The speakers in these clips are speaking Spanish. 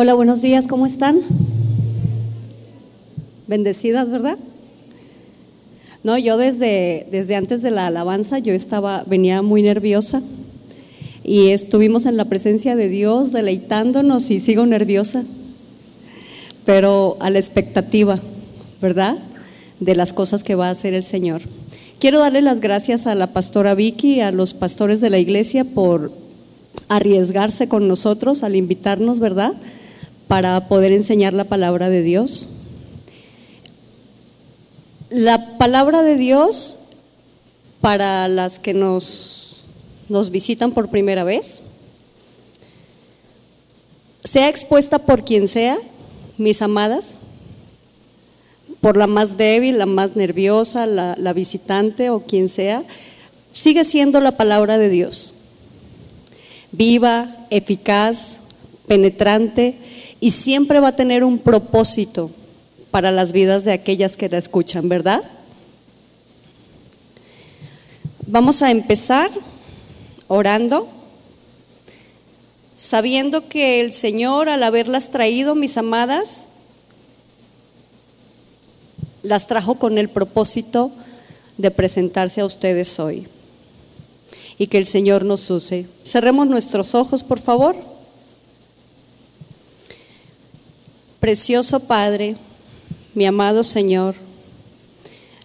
Hola, buenos días, ¿cómo están? Bendecidas, ¿verdad? No, yo desde, desde antes de la alabanza yo estaba, venía muy nerviosa y estuvimos en la presencia de Dios deleitándonos y sigo nerviosa, pero a la expectativa, ¿verdad? De las cosas que va a hacer el Señor. Quiero darle las gracias a la pastora Vicky a los pastores de la iglesia por arriesgarse con nosotros al invitarnos, ¿verdad? Para poder enseñar la palabra de Dios. La palabra de Dios para las que nos, nos visitan por primera vez, sea expuesta por quien sea, mis amadas, por la más débil, la más nerviosa, la, visitante o quien sea, sigue siendo la palabra de Dios. Viva, eficaz, penetrante y siempre va a tener un propósito para las vidas de aquellas que la escuchan, ¿verdad? Vamos a empezar orando, sabiendo que el Señor, al haberlas traído, mis amadas, las trajo con el propósito de presentarse a ustedes hoy. Y que el Señor nos use. Cerremos nuestros ojos, por favor. Precioso Padre, mi amado Señor,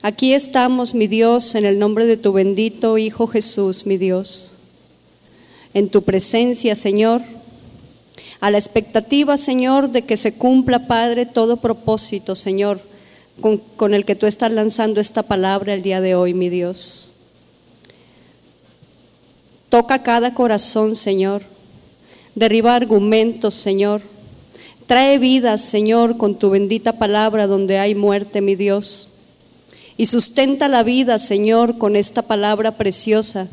aquí estamos, mi Dios, en el nombre de tu bendito Hijo Jesús, mi Dios. En tu presencia, Señor, a la expectativa, Señor, de que se cumpla, Padre, todo propósito, Señor con, el que tú estás lanzando esta palabra el día de hoy, mi Dios. Toca cada corazón, Señor. Derriba argumentos, Señor. Trae vida, Señor, con tu bendita palabra donde hay muerte, mi Dios. Y sustenta la vida, Señor, con esta palabra preciosa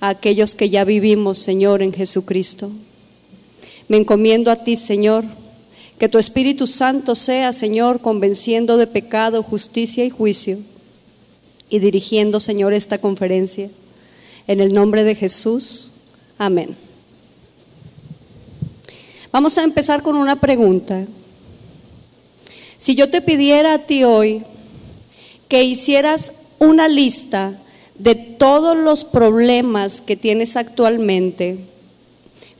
a aquellos que ya vivimos, Señor, en Jesucristo. Me encomiendo a ti, Señor que tu Espíritu Santo sea, Señor, convenciendo de pecado, justicia y juicio y dirigiendo, Señor, esta conferencia. En el nombre de Jesús. Amén. Vamos a empezar con una pregunta. Si yo te pidiera a ti hoy que hicieras una lista de todos los problemas que tienes actualmente,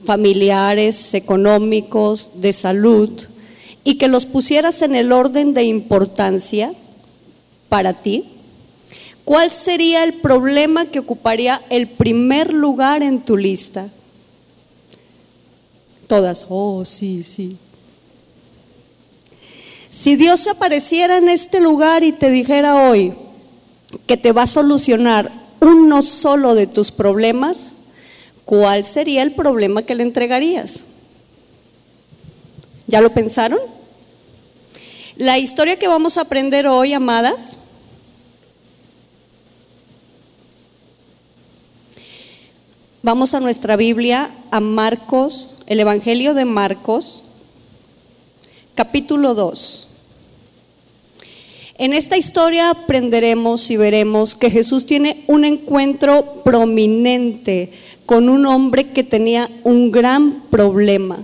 familiares, económicos, de salud, y que los pusieras en el orden de importancia para ti, ¿cuál sería el problema que ocuparía el primer lugar en tu lista? Todas, oh, sí, sí. Si Dios apareciera en este lugar y te dijera hoy que te va a solucionar uno solo de tus problemas, ¿cuál sería el problema que le entregarías? ¿Ya lo pensaron? La historia que vamos a aprender hoy, amadas, Vamos a nuestra Biblia, a Marcos, el Evangelio de Marcos, capítulo 2. En esta historia aprenderemos y veremos que Jesús tiene un encuentro prominente con un hombre que tenía un gran problema,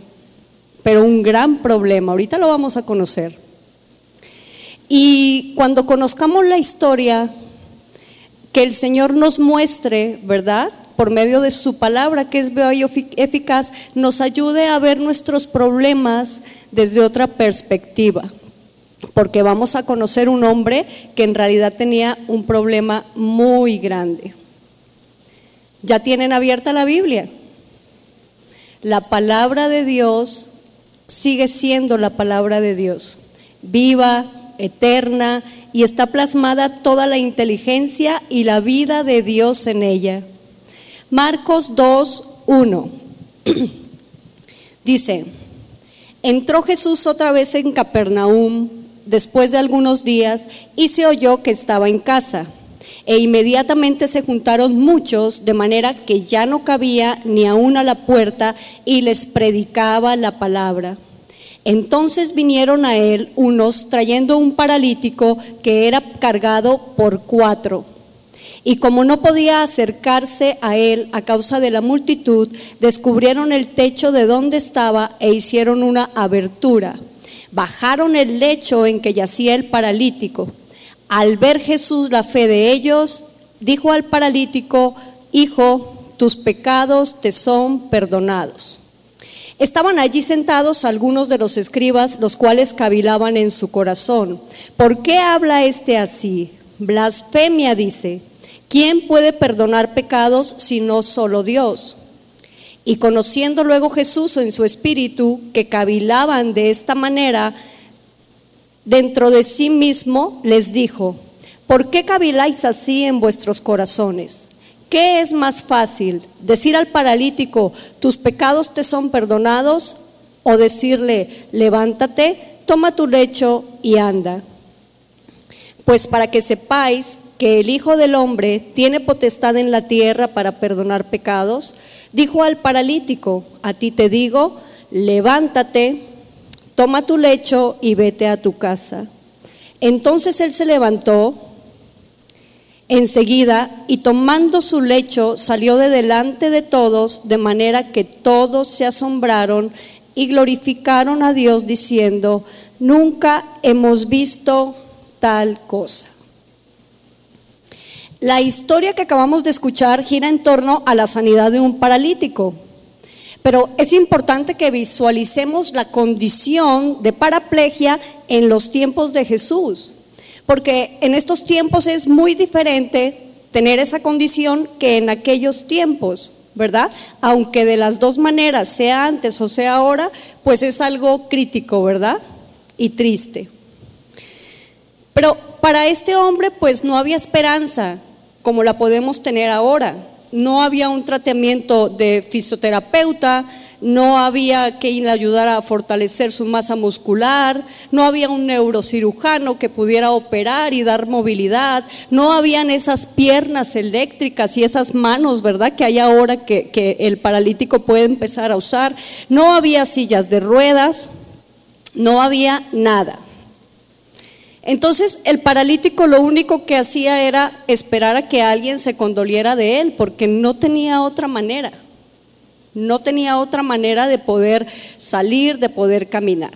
pero un gran problema. Ahorita lo vamos a conocer. Y cuando conozcamos la historia, que el Señor nos muestre, ¿verdad? Por medio de su palabra, que es y eficaz, nos ayude a ver nuestros problemas desde otra perspectiva. Porque vamos a conocer un hombre que en realidad tenía un problema muy grande. ¿Ya tienen abierta la Biblia? La palabra de Dios sigue siendo la palabra de Dios, viva, eterna, y está plasmada toda la inteligencia y la vida de Dios en ella. Marcos 2, 1. Dice, entró Jesús otra vez en Capernaum después de algunos días y se oyó que estaba en casa. E inmediatamente se juntaron muchos, de manera que ya no cabía ni aún a la puerta, y les predicaba la palabra. Entonces vinieron a él unos trayendo un paralítico que era cargado por cuatro. Y como no podía acercarse a él a causa de la multitud, descubrieron el techo de donde estaba e hicieron una abertura. Bajaron el lecho en que yacía el paralítico. Al ver Jesús la fe de ellos, dijo al paralítico, Hijo, tus pecados te son perdonados. Estaban allí sentados algunos de los escribas, los cuales cavilaban en su corazón. ¿Por qué habla este así? Blasfemia dice. ¿Quién puede perdonar pecados sino solo Dios? Y conociendo luego Jesús en su espíritu que cavilaban de esta manera, dentro de sí mismo les dijo, ¿por qué caviláis así en vuestros corazones? ¿Qué es más fácil? ¿Decir al paralítico, tus pecados te son perdonados? ¿O decirle, levántate, toma tu lecho y anda? Pues para que sepáis que el Hijo del Hombre tiene potestad en la tierra para perdonar pecados, dijo al paralítico, a ti te digo, levántate, toma tu lecho y vete a tu casa. Entonces él se levantó enseguida y tomando su lecho salió de delante de todos, de manera que todos se asombraron y glorificaron a Dios diciendo, nunca hemos visto tal cosa. La historia que acabamos de escuchar gira en torno a la sanidad de un paralítico. Pero es importante que visualicemos la condición de paraplegia en los tiempos de Jesús, porque en estos tiempos es muy diferente tener esa condición que en aquellos tiempos, ¿verdad? Aunque de las dos maneras, sea antes o sea ahora, pues es algo crítico, ¿verdad? Y triste. Pero para este hombre pues no había esperanza, como la podemos tener ahora. No había un tratamiento de fisioterapeuta, no había quien le ayudara a fortalecer su masa muscular, no había un neurocirujano que pudiera operar y dar movilidad, no habían esas piernas eléctricas y esas manos, ¿verdad? Que hay ahora que, que el paralítico puede empezar a usar, no había sillas de ruedas, no había nada. Entonces el paralítico lo único que hacía era esperar a que alguien se condoliera de él, porque no tenía otra manera, no tenía otra manera de poder salir, de poder caminar.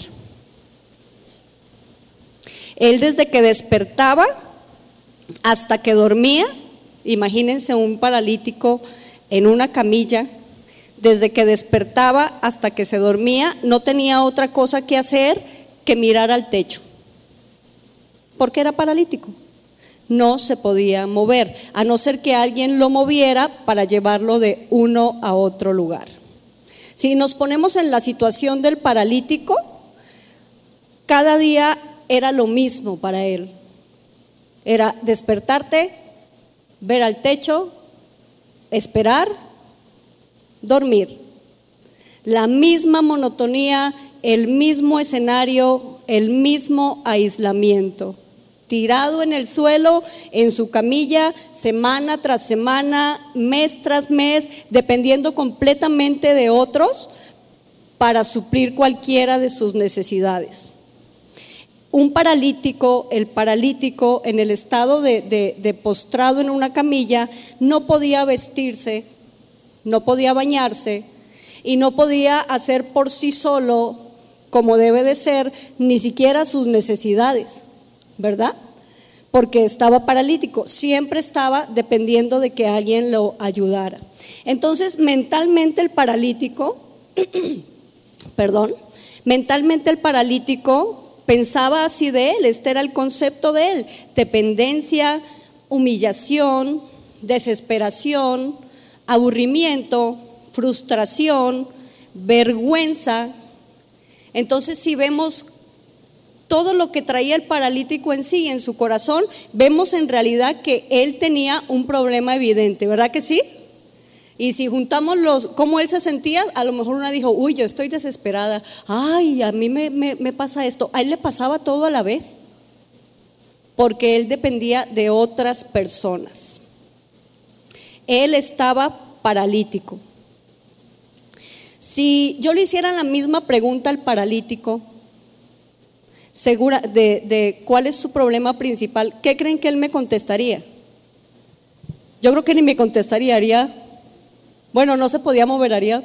Él desde que despertaba hasta que dormía, imagínense un paralítico en una camilla, desde que despertaba hasta que se dormía, no tenía otra cosa que hacer que mirar al techo porque era paralítico. No se podía mover, a no ser que alguien lo moviera para llevarlo de uno a otro lugar. Si nos ponemos en la situación del paralítico, cada día era lo mismo para él. Era despertarte, ver al techo, esperar, dormir. La misma monotonía, el mismo escenario, el mismo aislamiento tirado en el suelo, en su camilla, semana tras semana, mes tras mes, dependiendo completamente de otros para suplir cualquiera de sus necesidades. Un paralítico, el paralítico en el estado de, postrado en una camilla, no podía vestirse, no podía bañarse y no podía hacer por sí solo, como debe de ser, ni siquiera sus necesidades. ¿Verdad? Porque estaba paralítico, siempre estaba dependiendo de que alguien lo ayudara. Entonces, mentalmente el paralítico, perdón, mentalmente el paralítico pensaba así de él, este era el concepto de él, dependencia, humillación, desesperación, aburrimiento, frustración, vergüenza. Entonces, si vemos todo lo que traía el paralítico en sí, en su corazón, vemos en realidad que él tenía un problema evidente, ¿verdad que sí? Y si juntamos los, cómo él se sentía, a lo mejor una dijo, uy, yo estoy desesperada, ay, a mí me, me pasa esto. A él le pasaba todo a la vez, porque él dependía de otras personas. Él estaba paralítico. Si yo le hiciera la misma pregunta al paralítico, segura de, cuál es su problema principal, ¿qué creen que él me contestaría? Yo creo que ni me contestaría, haría, bueno, no se podía mover, haría,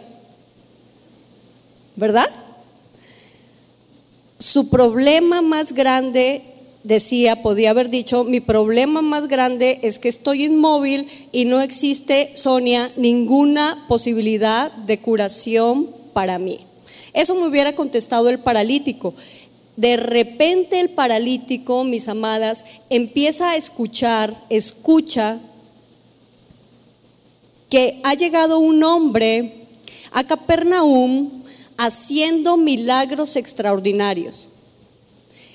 ¿verdad? Su problema más grande, decía, podía haber dicho, mi problema más grande es que estoy inmóvil y no existe, Sonia, ninguna posibilidad de curación para mí. Eso me hubiera contestado el paralítico. De repente el paralítico, mis amadas, empieza a escuchar, escucha que ha llegado un hombre a Capernaum haciendo milagros extraordinarios.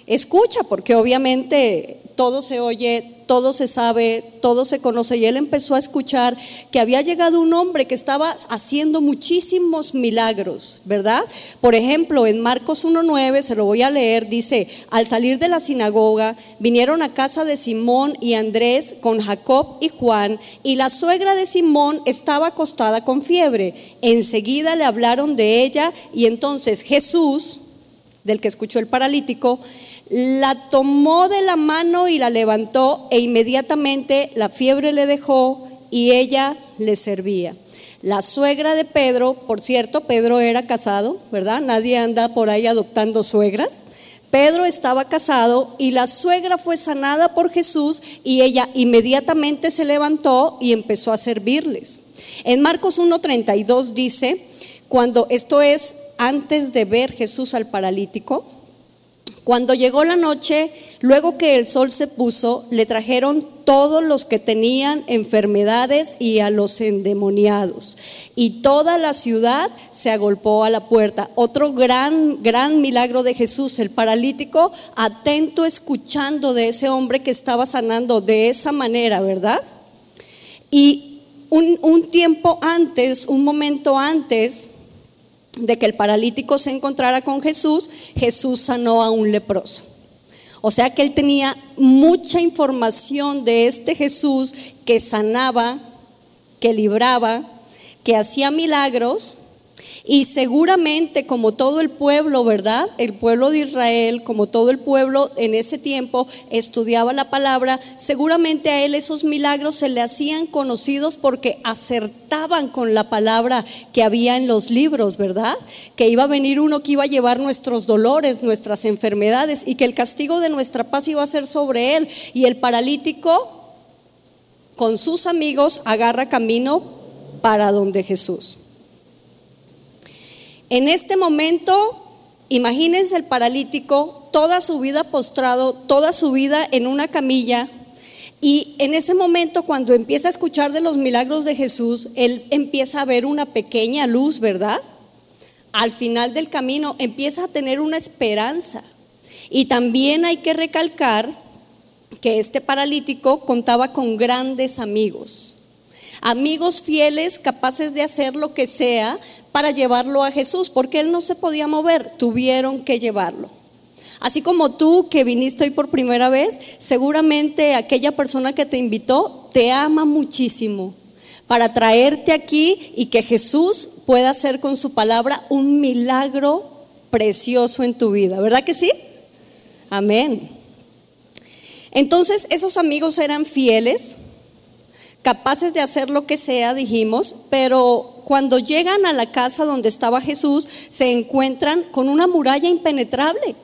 Escucha, porque obviamente todo se oye, todo se sabe, todo se conoce. Y él empezó a escuchar que había llegado un hombre que estaba haciendo muchísimos milagros, ¿verdad? Por ejemplo, en Marcos 1.9, se lo voy a leer, dice, al salir de la sinagoga, vinieron a casa de Simón y Andrés con Jacob y Juan, y la suegra de Simón estaba acostada con fiebre. Enseguida le hablaron de ella y entonces Jesús, del que escuchó el paralítico, la tomó de la mano y la levantó e inmediatamente la fiebre le dejó y ella le servía. La suegra de Pedro, por cierto, Pedro era casado, ¿verdad? Nadie anda por ahí adoptando suegras. Pedro estaba casado y la suegra fue sanada por Jesús y ella inmediatamente se levantó y empezó a servirles. En Marcos 1.32 dice, cuando esto es antes de ver Jesús al paralítico, cuando llegó la noche, luego que el sol se puso, le trajeron todos los que tenían enfermedades y a los endemoniados. Y toda la ciudad se agolpó a la puerta. Otro gran, gran milagro de Jesús, el paralítico, atento escuchando de ese hombre que estaba sanando de esa manera, ¿verdad? Y un, un tiempo antes, un momento antes, de que el paralítico se encontrara con Jesús, Jesús sanó a un leproso. O sea que él tenía mucha información de este Jesús que sanaba, que libraba, que hacía milagros y seguramente como todo el pueblo, ¿verdad? El pueblo de Israel, como todo el pueblo en ese tiempo estudiaba la palabra, seguramente a él esos milagros se le hacían conocidos porque acertaban con la palabra que había en los libros, ¿verdad? Que iba a venir uno que iba a llevar nuestros dolores, nuestras enfermedades y que el castigo de nuestra paz iba a ser sobre él. Y el paralítico con sus amigos agarra camino para donde Jesús. En este momento, imagínense el paralítico, toda su vida postrado, toda su vida en una camilla. Y en ese momento, cuando empieza a escuchar de los milagros de Jesús, él empieza a ver una pequeña luz, ¿verdad? Al final del camino empieza a tener una esperanza. Y también hay que recalcar que este paralítico contaba con grandes amigos amigos fieles capaces de hacer lo que sea para llevarlo a Jesús, porque él no se podía mover, tuvieron que llevarlo. Así como tú que viniste hoy por primera vez, seguramente aquella persona que te invitó te ama muchísimo para traerte aquí y que Jesús pueda hacer con su palabra un milagro precioso en tu vida. ¿Verdad que sí? Amén. Entonces esos amigos eran fieles, capaces de hacer lo que sea, dijimos, pero cuando llegan a la casa donde estaba Jesús, se encuentran con una muralla impenetrable.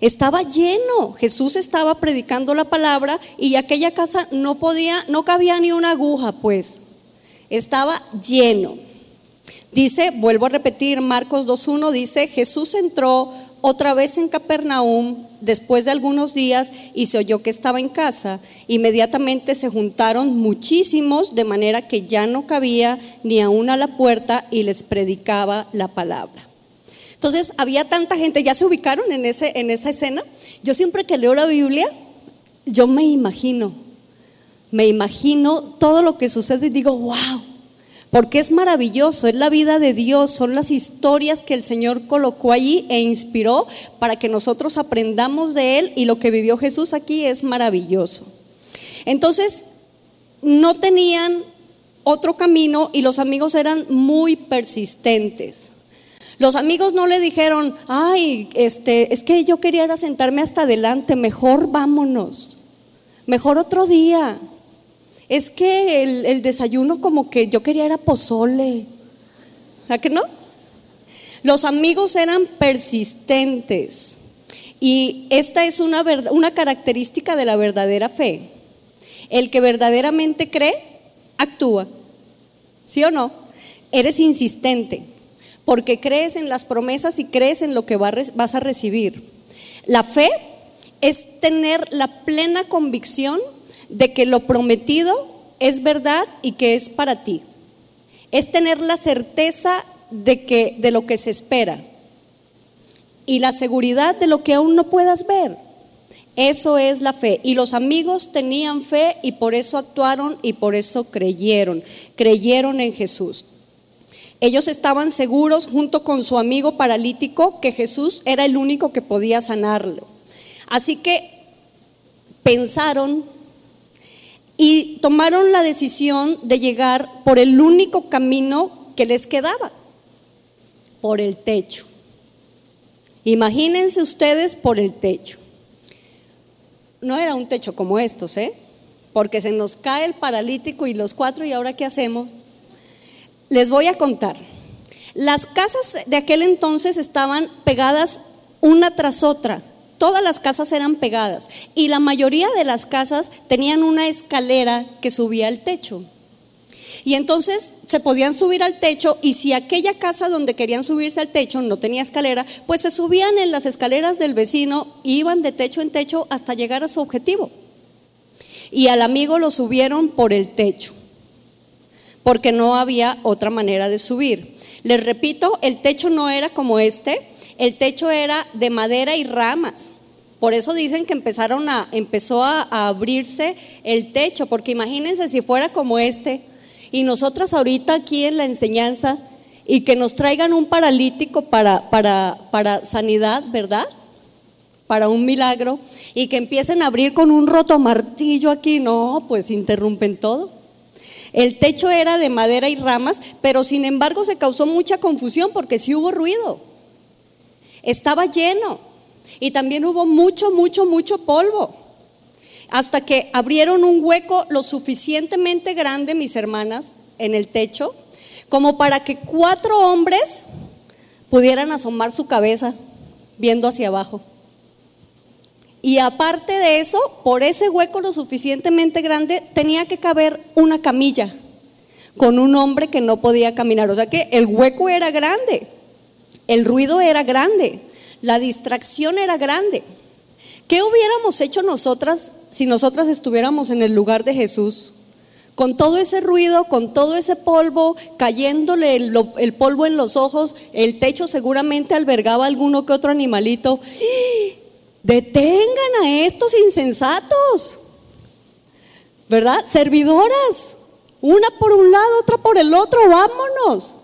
Estaba lleno, Jesús estaba predicando la palabra y aquella casa no podía, no cabía ni una aguja, pues. Estaba lleno. Dice, vuelvo a repetir, Marcos 2.1 dice, Jesús entró otra vez en Capernaum después de algunos días y se oyó que estaba en casa. Inmediatamente se juntaron muchísimos de manera que ya no cabía ni aún a la puerta y les predicaba la palabra. Entonces había tanta gente, ya se ubicaron en, ese, en esa escena. Yo siempre que leo la Biblia, yo me imagino, me imagino todo lo que sucede y digo, wow, porque es maravilloso, es la vida de Dios, son las historias que el Señor colocó allí e inspiró para que nosotros aprendamos de Él y lo que vivió Jesús aquí es maravilloso. Entonces, no tenían otro camino y los amigos eran muy persistentes. Los amigos no le dijeron, ay, este, es que yo quería sentarme hasta adelante, mejor vámonos, mejor otro día. Es que el, desayuno como que yo quería era pozole. ¿A qué no? Los amigos eran persistentes. Y esta es una, una característica de la verdadera fe. El que verdaderamente cree, actúa. ¿Sí o no? Eres insistente, porque crees en las promesas y crees en lo que vas a recibir. La fe es tener la plena convicción de que lo prometido es verdad y que es para ti. Es tener la certeza de que de lo que se espera y la seguridad de lo que aún no puedas ver. Eso es la fe. Y los amigos tenían fe y por eso actuaron y por eso creyeron. Creyeron en Jesús. Ellos estaban seguros junto con su amigo paralítico que Jesús era el único que podía sanarlo. Así que pensaron y tomaron la decisión de llegar por el único camino que les quedaba, por el techo. Imagínense ustedes por el techo. No era un techo como estos, ¿eh? Porque se nos cae el paralítico y los cuatro, ¿y ahora qué hacemos? Les voy a contar. Las casas de aquel entonces estaban pegadas una tras otra. Todas las casas eran pegadas y la mayoría de las casas tenían una escalera que subía al techo. Y entonces se podían subir al techo y si aquella casa donde querían subirse al techo no tenía escalera, pues se subían en las escaleras del vecino iban de techo en techo hasta llegar a su objetivo. Y al amigo lo subieron por el techo, porque no había otra manera de subir. Les repito, el techo no era como este, el techo era de madera y ramas. Por eso dicen que empezaron a, empezó a, abrirse el techo, porque imagínense si fuera como este, y nosotras ahorita aquí en la enseñanza y que nos traigan un paralítico para, para, para sanidad, ¿verdad? Para un milagro y que empiecen a abrir con un roto martillo aquí, no, pues interrumpen todo. El techo era de madera y ramas, pero sin embargo se causó mucha confusión porque sí hubo ruido. Estaba lleno y también hubo mucho, mucho, mucho polvo hasta que abrieron un hueco lo suficientemente grande, mis hermanas, en el techo, como para que cuatro hombres pudieran asomar su cabeza viendo hacia abajo. Y aparte de eso, por ese hueco lo suficientemente grande, tenía que caber una camilla con un hombre que no podía caminar. O sea que el hueco era grande, el ruido era grande, la distracción era grande. ¿Qué hubiéramos hecho nosotras si nosotras estuviéramos en el lugar de Jesús? Con todo ese ruido, con todo ese polvo, cayéndole el, polvo en los ojos, el techo seguramente albergaba alguno que otro animalito. Detengan a estos insensatos, ¿verdad? Servidoras, una por un lado, otra por el otro, vámonos.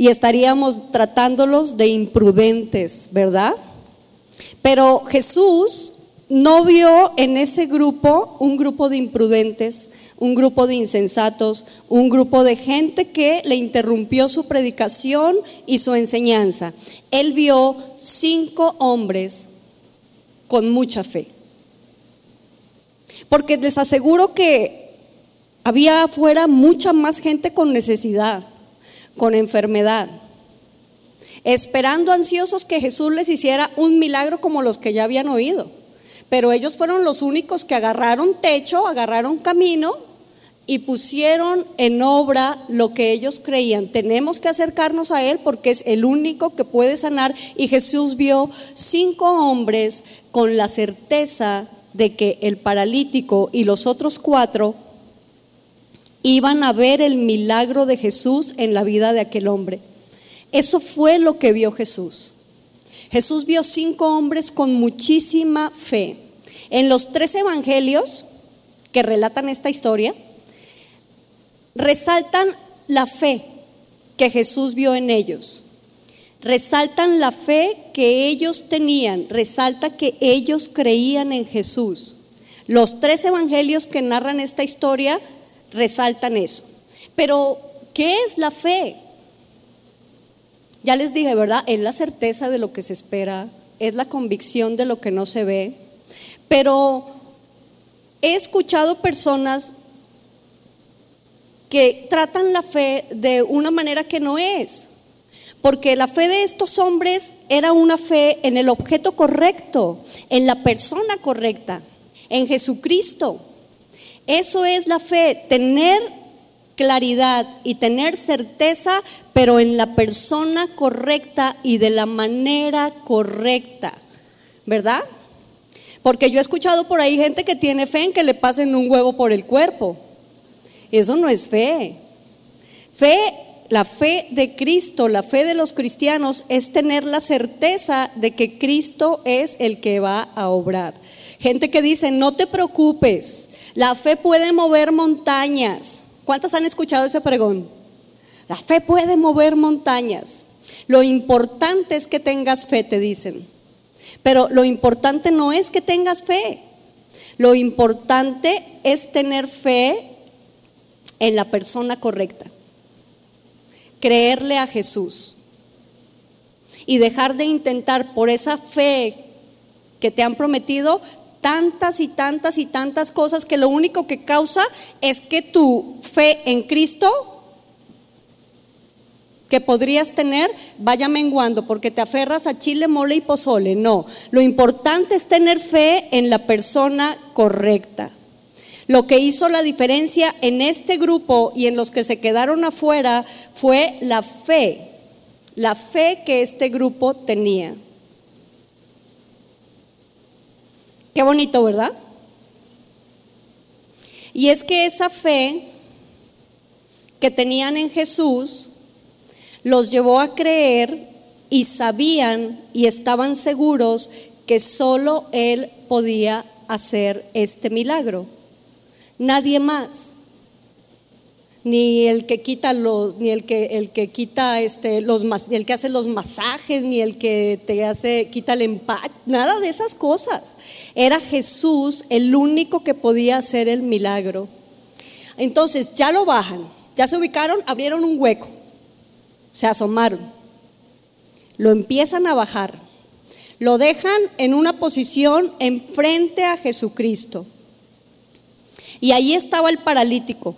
Y estaríamos tratándolos de imprudentes, ¿verdad? Pero Jesús no vio en ese grupo un grupo de imprudentes, un grupo de insensatos, un grupo de gente que le interrumpió su predicación y su enseñanza. Él vio cinco hombres con mucha fe. Porque les aseguro que había afuera mucha más gente con necesidad, con enfermedad, esperando ansiosos que Jesús les hiciera un milagro como los que ya habían oído. Pero ellos fueron los únicos que agarraron techo, agarraron camino y pusieron en obra lo que ellos creían. Tenemos que acercarnos a Él porque es el único que puede sanar. Y Jesús vio cinco hombres con la certeza de que el paralítico y los otros cuatro iban a ver el milagro de Jesús en la vida de aquel hombre. Eso fue lo que vio Jesús. Jesús vio cinco hombres con muchísima fe. En los tres evangelios que relatan esta historia, resaltan la fe que Jesús vio en ellos. Resaltan la fe que ellos tenían, resalta que ellos creían en Jesús. Los tres evangelios que narran esta historia resaltan eso. Pero, ¿qué es la fe? Ya les dije, ¿verdad? Es la certeza de lo que se espera, es la convicción de lo que no se ve. Pero he escuchado personas que tratan la fe de una manera que no es. Porque la fe de estos hombres era una fe en el objeto correcto, en la persona correcta, en Jesucristo. Eso es la fe, tener claridad y tener certeza, pero en la persona correcta y de la manera correcta, ¿verdad? Porque yo he escuchado por ahí gente que tiene fe en que le pasen un huevo por el cuerpo. Eso no es fe. Fe, la fe de Cristo, la fe de los cristianos es tener la certeza de que Cristo es el que va a obrar. Gente que dice, no te preocupes, la fe puede mover montañas. ¿Cuántas han escuchado ese pregón? La fe puede mover montañas. Lo importante es que tengas fe, te dicen. Pero lo importante no es que tengas fe. Lo importante es tener fe en la persona correcta. Creerle a Jesús. Y dejar de intentar por esa fe que te han prometido tantas y tantas y tantas cosas que lo único que causa es que tu fe en Cristo que podrías tener vaya menguando porque te aferras a chile, mole y pozole. No, lo importante es tener fe en la persona correcta. Lo que hizo la diferencia en este grupo y en los que se quedaron afuera fue la fe, la fe que este grupo tenía. Qué bonito, ¿verdad? Y es que esa fe que tenían en Jesús los llevó a creer y sabían y estaban seguros que solo Él podía hacer este milagro. Nadie más ni el que quita los, ni el que, el que quita este, los, el que hace los masajes, ni el que te hace, quita el empaque, nada de esas cosas. Era Jesús el único que podía hacer el milagro. Entonces ya lo bajan, ya se ubicaron, abrieron un hueco, se asomaron, lo empiezan a bajar, lo dejan en una posición enfrente a Jesucristo. Y ahí estaba el paralítico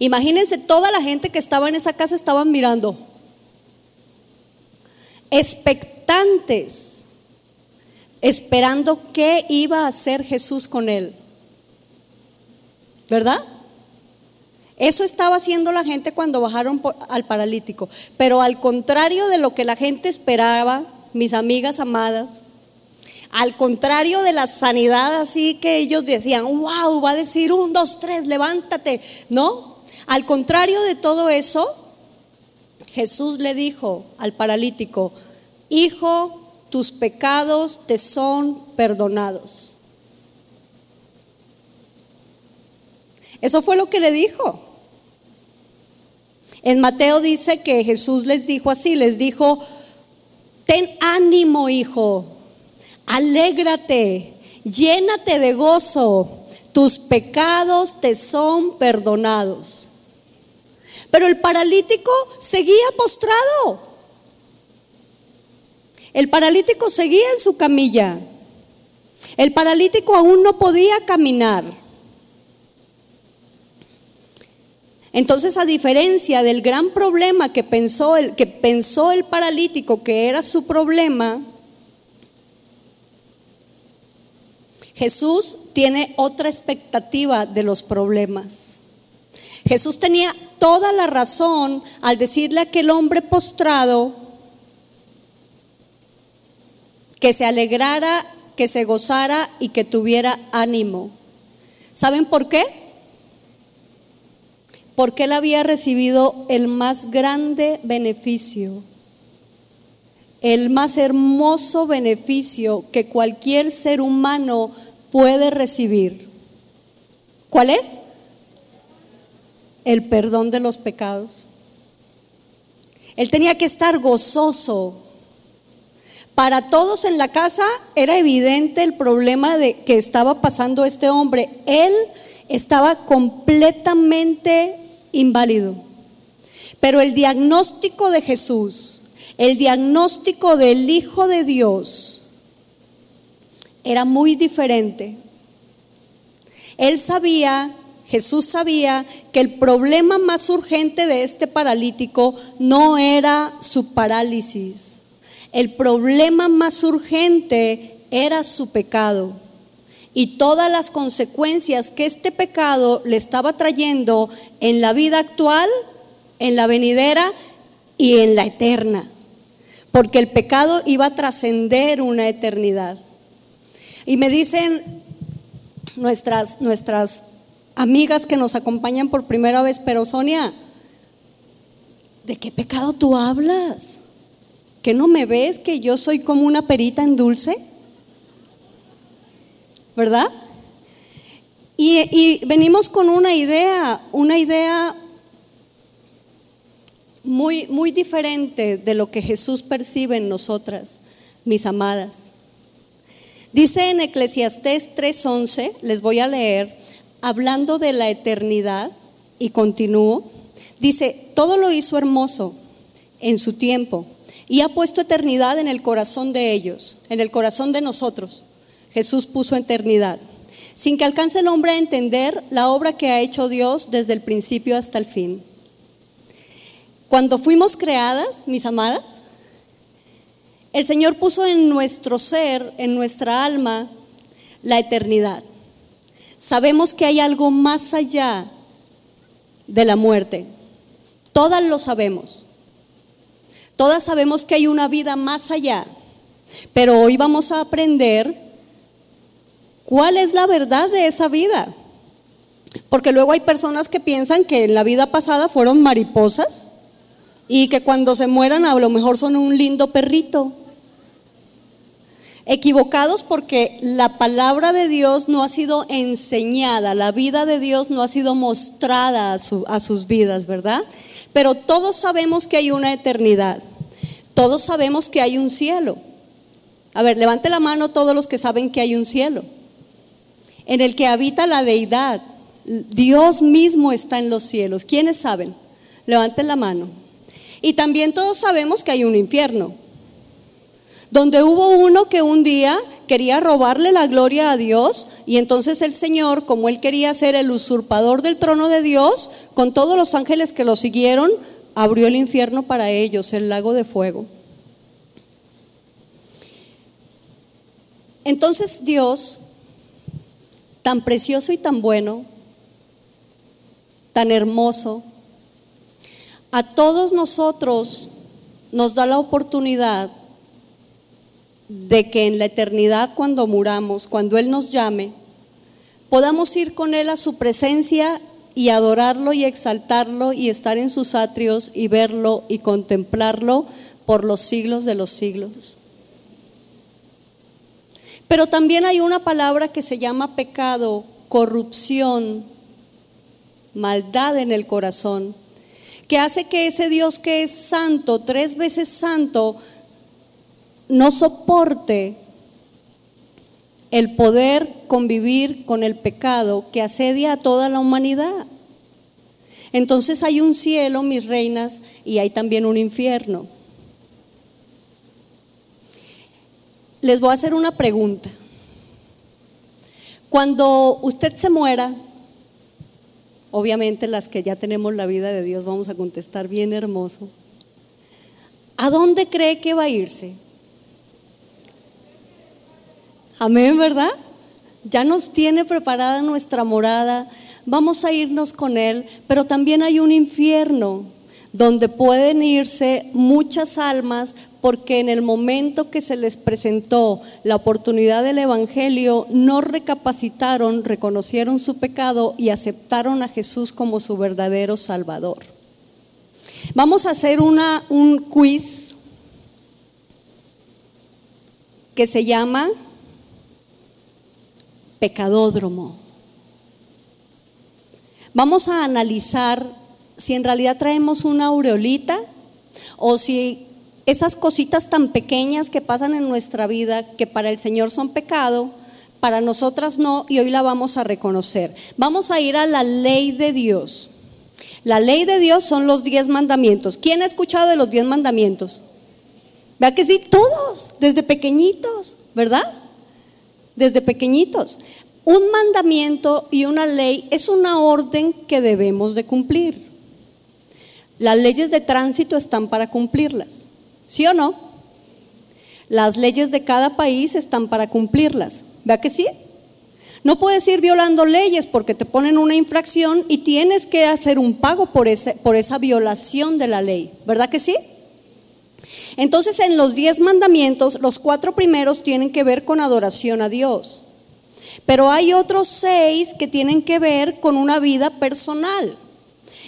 Imagínense, toda la gente que estaba en esa casa estaban mirando, expectantes, esperando qué iba a hacer Jesús con él. ¿Verdad? Eso estaba haciendo la gente cuando bajaron al paralítico. Pero al contrario de lo que la gente esperaba, mis amigas amadas, al contrario de la sanidad así que ellos decían, wow, va a decir un, dos, tres, levántate. No, al contrario de todo eso, Jesús le dijo al paralítico, Hijo, tus pecados te son perdonados. Eso fue lo que le dijo. En Mateo dice que Jesús les dijo así, les dijo, ten ánimo, hijo, alégrate, llénate de gozo, tus pecados te son perdonados. Pero el paralítico seguía postrado. El paralítico seguía en su camilla. El paralítico aún no podía caminar. Entonces, a diferencia del gran problema que pensó el, que pensó el paralítico que era su problema, Jesús tiene otra expectativa de los problemas. Jesús tenía toda la razón al decirle a aquel hombre postrado que se alegrara, que se gozara y que tuviera ánimo. ¿Saben por qué? Porque él había recibido el más grande beneficio, el más hermoso beneficio que cualquier ser humano puede recibir. ¿Cuál es? El perdón de los pecados. Él tenía que estar gozoso. Para todos en la casa era evidente el problema de que estaba pasando este hombre. Él estaba completamente inválido. Pero el diagnóstico de Jesús, el diagnóstico del Hijo de Dios, era muy diferente. Él sabía, Jesús sabía que el problema más urgente de este paralítico no era su parálisis. El problema más urgente era su pecado y todas las consecuencias que este pecado le estaba trayendo en la vida actual, en la venidera y en la eterna. Porque el pecado iba a trascender una eternidad. Y me dicen nuestras, nuestras amigas que nos acompañan por primera vez, pero Sonia, ¿de qué pecado tú hablas? ¿Que no me ves que yo soy como una perita en dulce? ¿verdad? Y, venimos con una idea, una idea muy, muy diferente de lo que Jesús percibe en nosotras, mis amadas. Dice en Eclesiastés 3:11, les voy a leer, hablando de la eternidad, y continúo, dice, todo lo hizo hermoso en su tiempo y ha puesto eternidad en el corazón de ellos, en el corazón de nosotros. Jesús puso eternidad, sin que alcance el hombre a entender la obra que ha hecho Dios desde el principio hasta el fin. Cuando fuimos creadas, mis amadas, el Señor puso en nuestro ser, en nuestra alma, la eternidad. Sabemos que hay algo más allá de la muerte. Todas lo sabemos. Todas sabemos que hay una vida más allá. Pero hoy vamos a aprender ¿Cuál es la verdad de esa vida? Porque luego hay personas que piensan que en la vida pasada fueron mariposas y que cuando se mueran a lo mejor son un lindo perrito. Equivocados porque la palabra de Dios no ha sido enseñada, la vida de Dios no ha sido mostrada a, sus vidas, ¿verdad? Pero todos sabemos que hay una eternidad, todos sabemos que hay un cielo. A ver, levante la mano todos los que saben que hay un cielo en el que habita la deidad. Dios mismo está en los cielos. ¿Quiénes saben? Levanten la mano. Y también todos sabemos que hay un infierno, donde hubo uno que un día quería robarle la gloria a Dios y entonces el Señor, como él quería ser el usurpador del trono de Dios, con todos los ángeles que lo siguieron, abrió el infierno para ellos, el lago de fuego. Entonces Dios tan precioso y tan bueno, tan hermoso, a todos nosotros nos da la oportunidad de que en la eternidad cuando muramos, cuando Él nos llame, podamos ir con Él a su presencia y adorarlo y exaltarlo y estar en sus atrios y verlo y contemplarlo por los siglos de los siglos. Pero también hay una palabra que se llama pecado, corrupción, maldad en el corazón, que hace que ese Dios que es santo, tres veces santo, no soporte el poder convivir con el pecado que asedia a toda la humanidad. Entonces hay un cielo, mis reinas, y hay también un infierno. les voy a hacer una pregunta. Cuando usted se muera, obviamente las que ya tenemos la vida de Dios vamos a contestar bien hermoso. ¿A dónde cree que va a irse? Amén, ¿verdad? Ya nos tiene preparada nuestra morada, vamos a irnos con Él, pero también hay un infierno donde pueden irse muchas almas porque en el momento que se les presentó la oportunidad del Evangelio, no recapacitaron, reconocieron su pecado y aceptaron a Jesús como su verdadero Salvador. Vamos a hacer una, un quiz que se llama Pecadódromo. Vamos a analizar si en realidad traemos una aureolita o si esas cositas tan pequeñas que pasan en nuestra vida, que para el Señor son pecado, para nosotras no, y hoy la vamos a reconocer. Vamos a ir a la ley de Dios. La ley de Dios son los diez mandamientos. ¿Quién ha escuchado de los diez mandamientos? Vea que sí, todos, desde pequeñitos, ¿verdad? Desde pequeñitos. un mandamiento y una ley es una orden que debemos de cumplir. Las leyes de tránsito están para cumplirlas, ¿sí o no? Las leyes de cada país están para cumplirlas, ¿vea que sí? No puedes ir violando leyes porque te ponen una infracción y tienes que hacer un pago por, ese, por esa violación de la ley, ¿verdad que sí? Entonces en los diez mandamientos, los cuatro primeros tienen que ver con adoración a Dios. Pero hay otros seis que tienen que ver con una vida personal.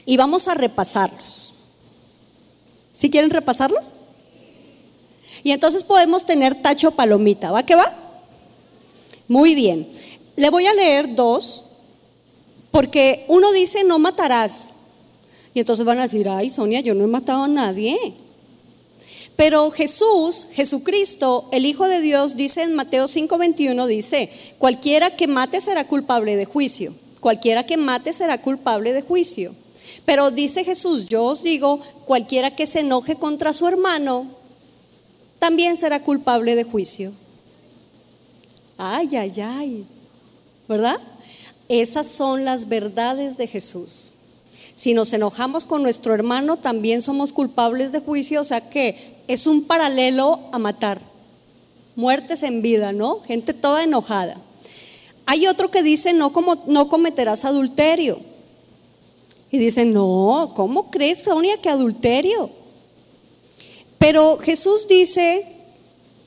Y vamos a repasarlos. ¿Sí quieren repasarlos? Y entonces podemos tener tacho palomita. ¿Va que va? Muy bien. Le voy a leer dos, porque uno dice no matarás. Y entonces van a decir, ay Sonia, yo no he matado a nadie. Pero Jesús, Jesucristo, el Hijo de Dios, dice en Mateo 5:21, dice, cualquiera que mate será culpable de juicio. Cualquiera que mate será culpable de juicio. Pero dice Jesús, yo os digo, cualquiera que se enoje contra su hermano, también será culpable de juicio. Ay, ay, ay. ¿Verdad? Esas son las verdades de Jesús. Si nos enojamos con nuestro hermano, también somos culpables de juicio, o sea que es un paralelo a matar. Muertes en vida, ¿no? Gente toda enojada. Hay otro que dice, no, como, no cometerás adulterio. Y dice, no, ¿cómo crees, Sonia, que adulterio? Pero Jesús dice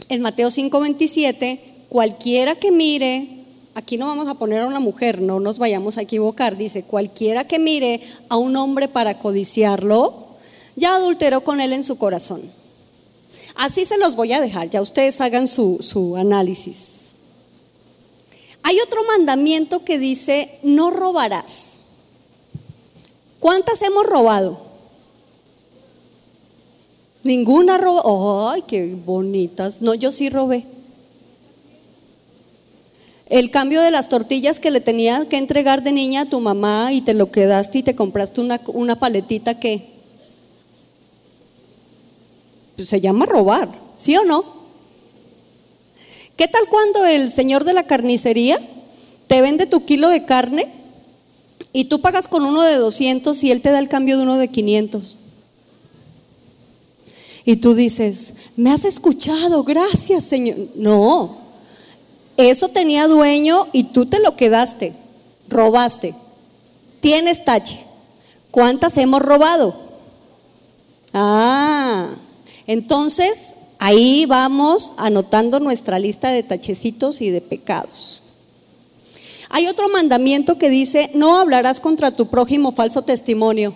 en Mateo 5:27, cualquiera que mire, aquí no vamos a poner a una mujer, no nos vayamos a equivocar, dice, cualquiera que mire a un hombre para codiciarlo, ya adulteró con él en su corazón. Así se los voy a dejar, ya ustedes hagan su, su análisis. Hay otro mandamiento que dice, no robarás. ¿Cuántas hemos robado? Ninguna robó. Ay, qué bonitas. No, yo sí robé. El cambio de las tortillas que le tenía que entregar de niña a tu mamá y te lo quedaste y te compraste una, una paletita que se llama robar, ¿sí o no? ¿Qué tal cuando el señor de la carnicería te vende tu kilo de carne y tú pagas con uno de 200 y él te da el cambio de uno de 500? Y tú dices, me has escuchado, gracias Señor. No, eso tenía dueño y tú te lo quedaste, robaste. Tienes tache. ¿Cuántas hemos robado? Ah, entonces, ahí vamos anotando nuestra lista de tachecitos y de pecados. Hay otro mandamiento que dice, no hablarás contra tu prójimo falso testimonio.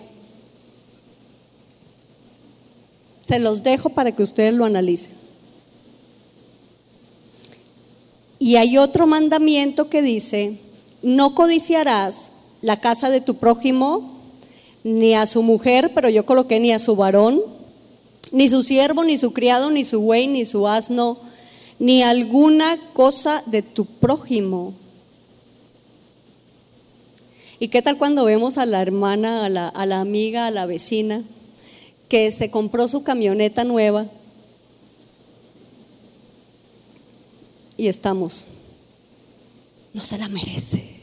Se los dejo para que ustedes lo analicen. Y hay otro mandamiento que dice, no codiciarás la casa de tu prójimo, ni a su mujer, pero yo coloqué ni a su varón, ni su siervo, ni su criado, ni su buey, ni su asno, ni alguna cosa de tu prójimo. ¿Y qué tal cuando vemos a la hermana, a la, a la amiga, a la vecina, que se compró su camioneta nueva? Y estamos, no se la merece.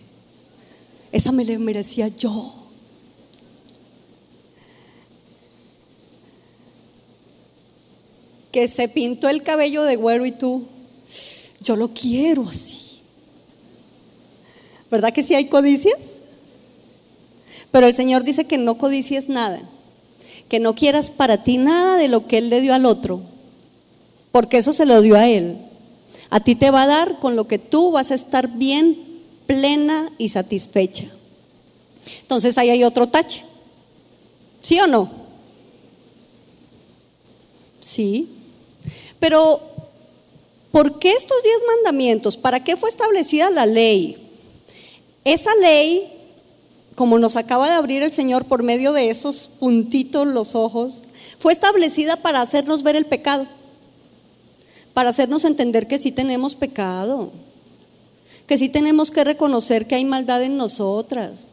Esa me la merecía yo. Que se pintó el cabello de güero y tú, yo lo quiero así. ¿Verdad que sí hay codicias? Pero el Señor dice que no codicies nada, que no quieras para ti nada de lo que Él le dio al otro, porque eso se lo dio a Él. A ti te va a dar con lo que tú vas a estar bien, plena y satisfecha. Entonces ahí hay otro tache. ¿Sí o no? Sí. Pero, ¿por qué estos diez mandamientos? ¿Para qué fue establecida la ley? Esa ley, como nos acaba de abrir el Señor por medio de esos puntitos los ojos, fue establecida para hacernos ver el pecado, para hacernos entender que sí tenemos pecado, que sí tenemos que reconocer que hay maldad en nosotras,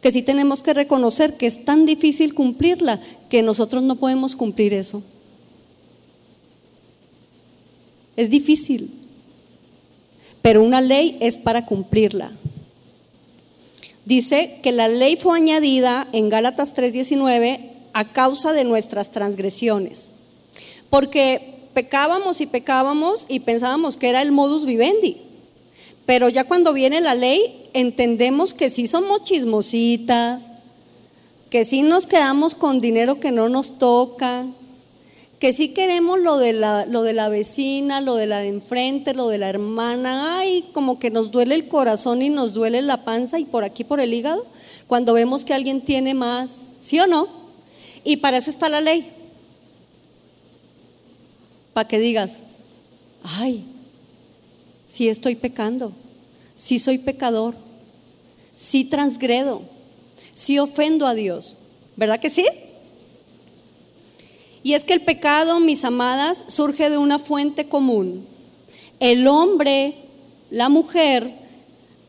que sí tenemos que reconocer que es tan difícil cumplirla que nosotros no podemos cumplir eso. Es difícil. pero una ley es para cumplirla. Dice que la ley fue añadida en Gálatas 3:19 a causa de nuestras transgresiones, porque pecábamos y pecábamos y pensábamos que era el modus vivendi. Pero ya cuando viene la ley, entendemos que sí somos chismositas, que sí nos quedamos con dinero que no nos toca, que sí queremos lo de la, lo de la vecina, lo de la de enfrente, lo de la hermana, ay, como que nos duele el corazón y nos duele la panza y por aquí por el hígado, cuando vemos que alguien tiene más, ¿sí o no? Y para eso está la ley. Para que digas, ay, sí estoy pecando, sí soy pecador, sí transgredo, sí ofendo a Dios, ¿verdad que sí? Y es que el pecado, mis amadas, surge de una fuente común. El hombre, la mujer,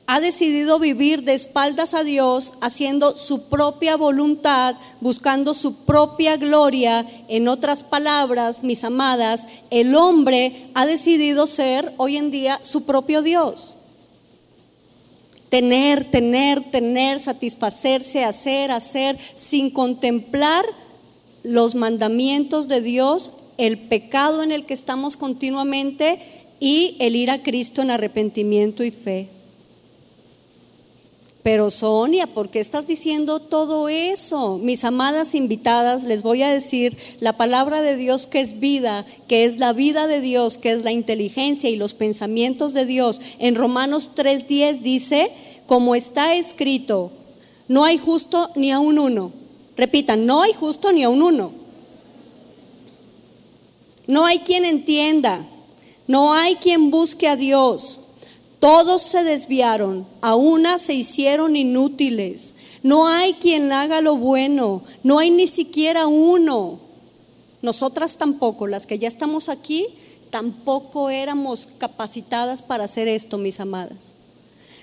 ha decidido vivir de espaldas a Dios, haciendo su propia voluntad, buscando su propia gloria. En otras palabras, mis amadas, el hombre ha decidido ser hoy en día su propio Dios. Tener, tener, tener, satisfacerse, hacer, hacer, sin contemplar los mandamientos de Dios, el pecado en el que estamos continuamente y el ir a Cristo en arrepentimiento y fe. Pero Sonia, ¿por qué estás diciendo todo eso? Mis amadas invitadas, les voy a decir la palabra de Dios que es vida, que es la vida de Dios, que es la inteligencia y los pensamientos de Dios. En Romanos 3:10 dice, como está escrito, no hay justo ni a un uno Repitan, no hay justo ni a un uno. No hay quien entienda, no hay quien busque a Dios. Todos se desviaron, a una se hicieron inútiles. No hay quien haga lo bueno, no hay ni siquiera uno. Nosotras tampoco, las que ya estamos aquí, tampoco éramos capacitadas para hacer esto, mis amadas.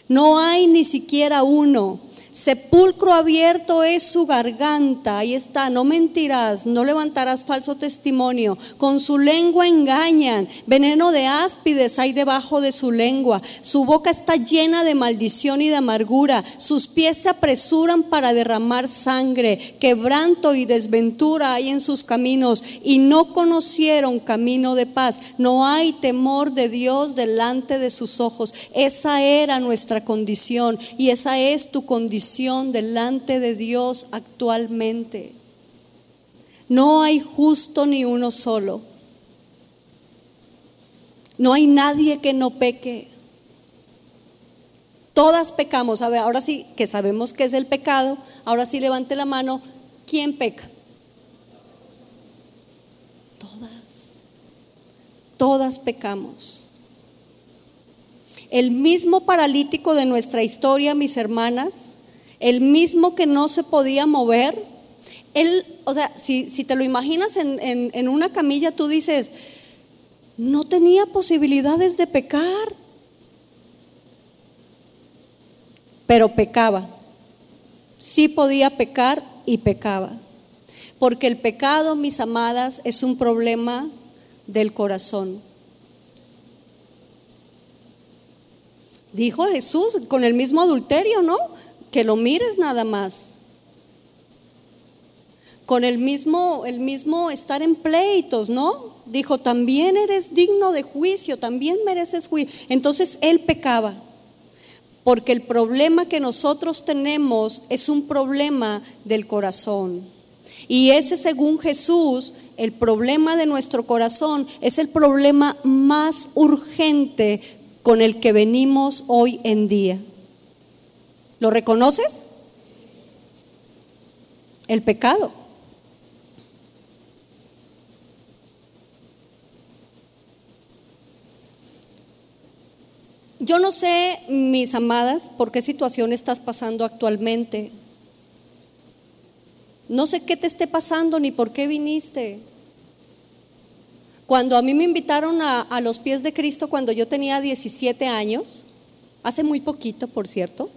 No hay ni siquiera uno. Sepulcro abierto es su garganta, ahí está, no mentirás, no levantarás falso testimonio, con su lengua engañan, veneno de áspides hay debajo de su lengua, su boca está llena de maldición y de amargura, sus pies se apresuran para derramar sangre, quebranto y desventura hay en sus caminos y no conocieron camino de paz, no hay temor de Dios delante de sus ojos, esa era nuestra condición y esa es tu condición delante de Dios actualmente. No hay justo ni uno solo. No hay nadie que no peque. Todas pecamos. A ver, ahora sí que sabemos qué es el pecado, ahora sí levante la mano. ¿Quién peca? Todas. Todas pecamos. El mismo paralítico de nuestra historia, mis hermanas, el mismo que no se podía mover, él, o sea, si, te lo imaginas en, una camilla, tú dices, no tenía posibilidades de pecar, pero pecaba. Sí podía pecar y pecaba. Porque el pecado, mis amadas, es un problema del corazón. Dijo Jesús con el mismo adulterio, ¿no? Que lo mires nada más. Con el mismo, el mismo estar en pleitos, ¿no? Dijo, también eres digno de juicio, también mereces juicio. Entonces él pecaba. Porque el problema que nosotros tenemos es un problema del corazón. Y ese, según Jesús, el problema de nuestro corazón es el problema más urgente con el que venimos hoy en día. ¿Lo reconoces? El pecado. Yo no sé, mis amadas, por qué situación estás pasando actualmente. No sé qué te esté pasando ni por qué viniste. Cuando a mí me invitaron a, a, los pies de Cristo cuando yo tenía 17 años, hace muy poquito, por cierto,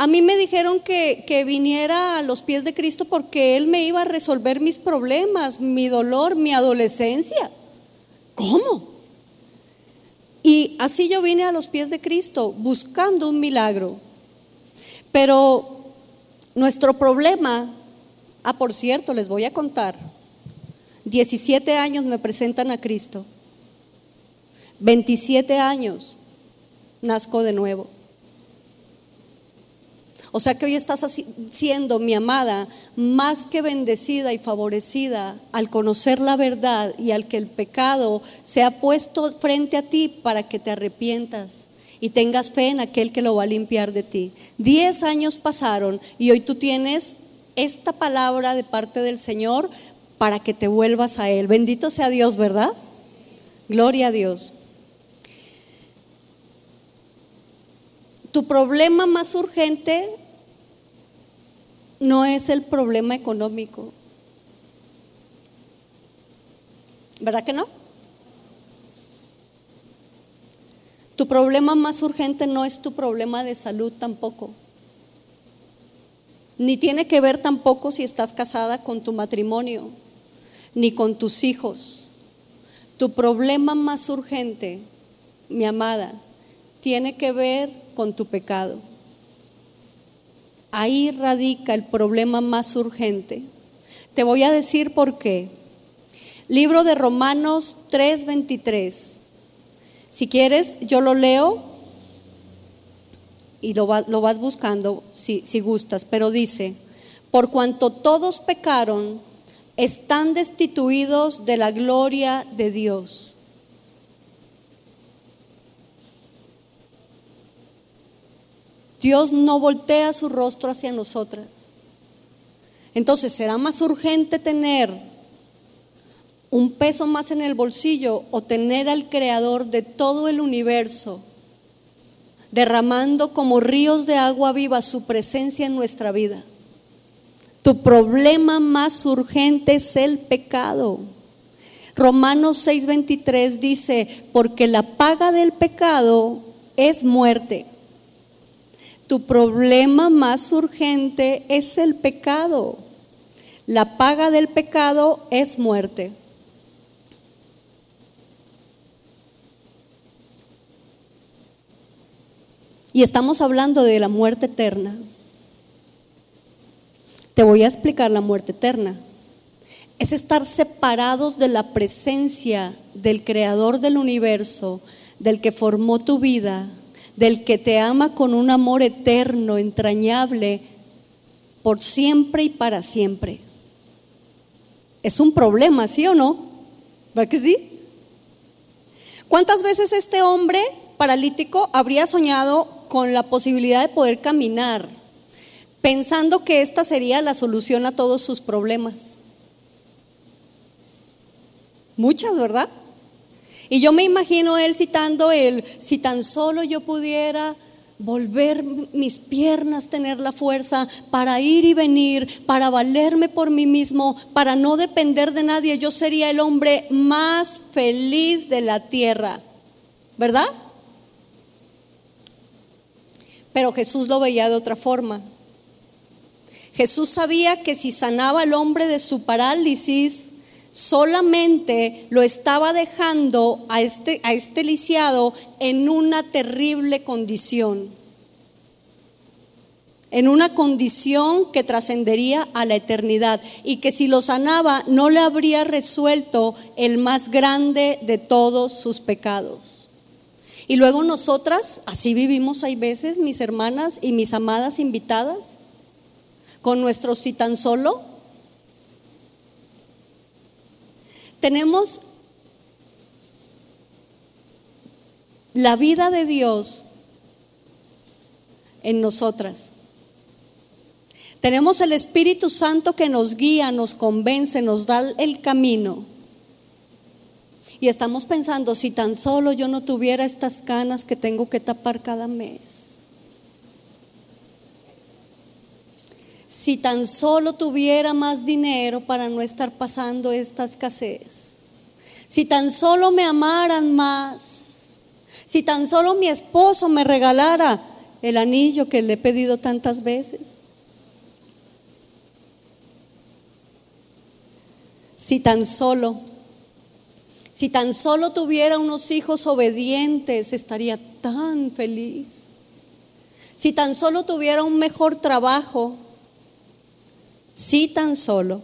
a mí me dijeron que, viniera a los pies de Cristo porque Él me iba a resolver mis problemas, mi dolor, mi adolescencia. ¿Cómo? Y así yo vine a los pies de Cristo buscando un milagro. Pero nuestro problema, ah, por cierto, les voy a contar, 17 años me presentan a Cristo, 27 años nazco de nuevo. O sea que hoy estás siendo, mi amada, más que bendecida y favorecida al conocer la verdad y al que el pecado se ha puesto frente a ti para que te arrepientas y tengas fe en aquel que lo va a limpiar de ti. Diez años pasaron y hoy tú tienes esta palabra de parte del Señor para que te vuelvas a Él. Bendito sea Dios, ¿verdad? Gloria a Dios. Tu problema más urgente no es el problema económico. ¿Verdad que no? Tu problema más urgente no es tu problema de salud tampoco. Ni tiene que ver tampoco si estás casada con tu matrimonio, ni con tus hijos. Tu problema más urgente, mi amada, tiene que ver con tu pecado. Ahí radica el problema más urgente. Te voy a decir por qué. Libro de Romanos 3:23. Si quieres, yo lo leo y lo, vas buscando si, si gustas, pero dice, por cuanto todos pecaron, están destituidos de la gloria de Dios. Dios no voltea su rostro hacia nosotras. Entonces, ¿será más urgente tener un peso más en el bolsillo o tener al creador de todo el universo derramando como ríos de agua viva su presencia en nuestra vida. Tu problema más urgente es el pecado. Romanos 6:23 dice, porque la paga del pecado es muerte. Tu problema más urgente es el pecado. La paga del pecado es muerte. Y estamos hablando de la muerte eterna. Te voy a explicar la muerte eterna. Es estar separados de la presencia del creador del universo, del que formó tu vida, del que te ama con un amor eterno, entrañable, por siempre y para siempre. Es un problema, ¿sí o no? ¿Verdad que sí? ¿Cuántas veces este hombre paralítico habría soñado con la posibilidad de poder caminar, pensando que esta sería la solución a todos sus problemas. Muchas, ¿verdad? Y yo me imagino él citando el, si tan solo yo pudiera volver mis piernas, tener la fuerza para ir y venir, para valerme por mí mismo, para no depender de nadie, yo sería el hombre más feliz de la tierra, ¿verdad? Pero Jesús lo veía de otra forma. Jesús sabía que si sanaba al hombre de su parálisis, solamente lo estaba dejando a este, a este lisiado en una terrible condición, en una condición que trascendería a la eternidad y que si lo sanaba no le habría resuelto el más grande de todos sus pecados. Y luego nosotras, así vivimos hay veces, mis hermanas y mis amadas invitadas, con nuestro si tan solo. Tenemos la vida de Dios en nosotras. Tenemos el Espíritu Santo que nos guía, nos convence, nos da el camino. Y estamos pensando, si tan solo yo no tuviera estas canas que tengo que tapar cada mes. Si tan solo tuviera más dinero para no estar pasando esta escasez. Si tan solo me amaran más. Si tan solo mi esposo me regalara el anillo que le he pedido tantas veces. Si tan solo Si tan solo tuviera unos hijos obedientes, estaría tan feliz. Si tan solo tuviera un mejor trabajo, si tan solo.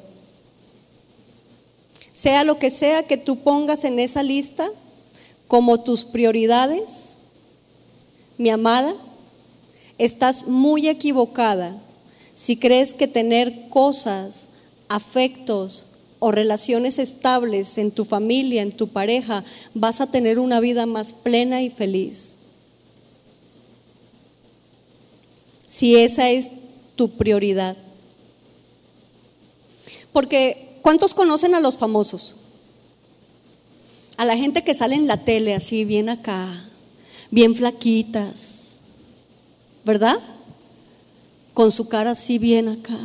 Sea lo que sea que tú pongas en esa lista como tus prioridades, mi amada, estás muy equivocada si crees que tener cosas, afectos o relaciones estables en tu familia, en tu pareja, vas a tener una vida más plena y feliz. Si esa es tu prioridad. Porque, ¿cuántos conocen a los famosos? A la gente que sale en la tele así, bien acá, bien flaquitas, ¿verdad? Con su cara así bien acá.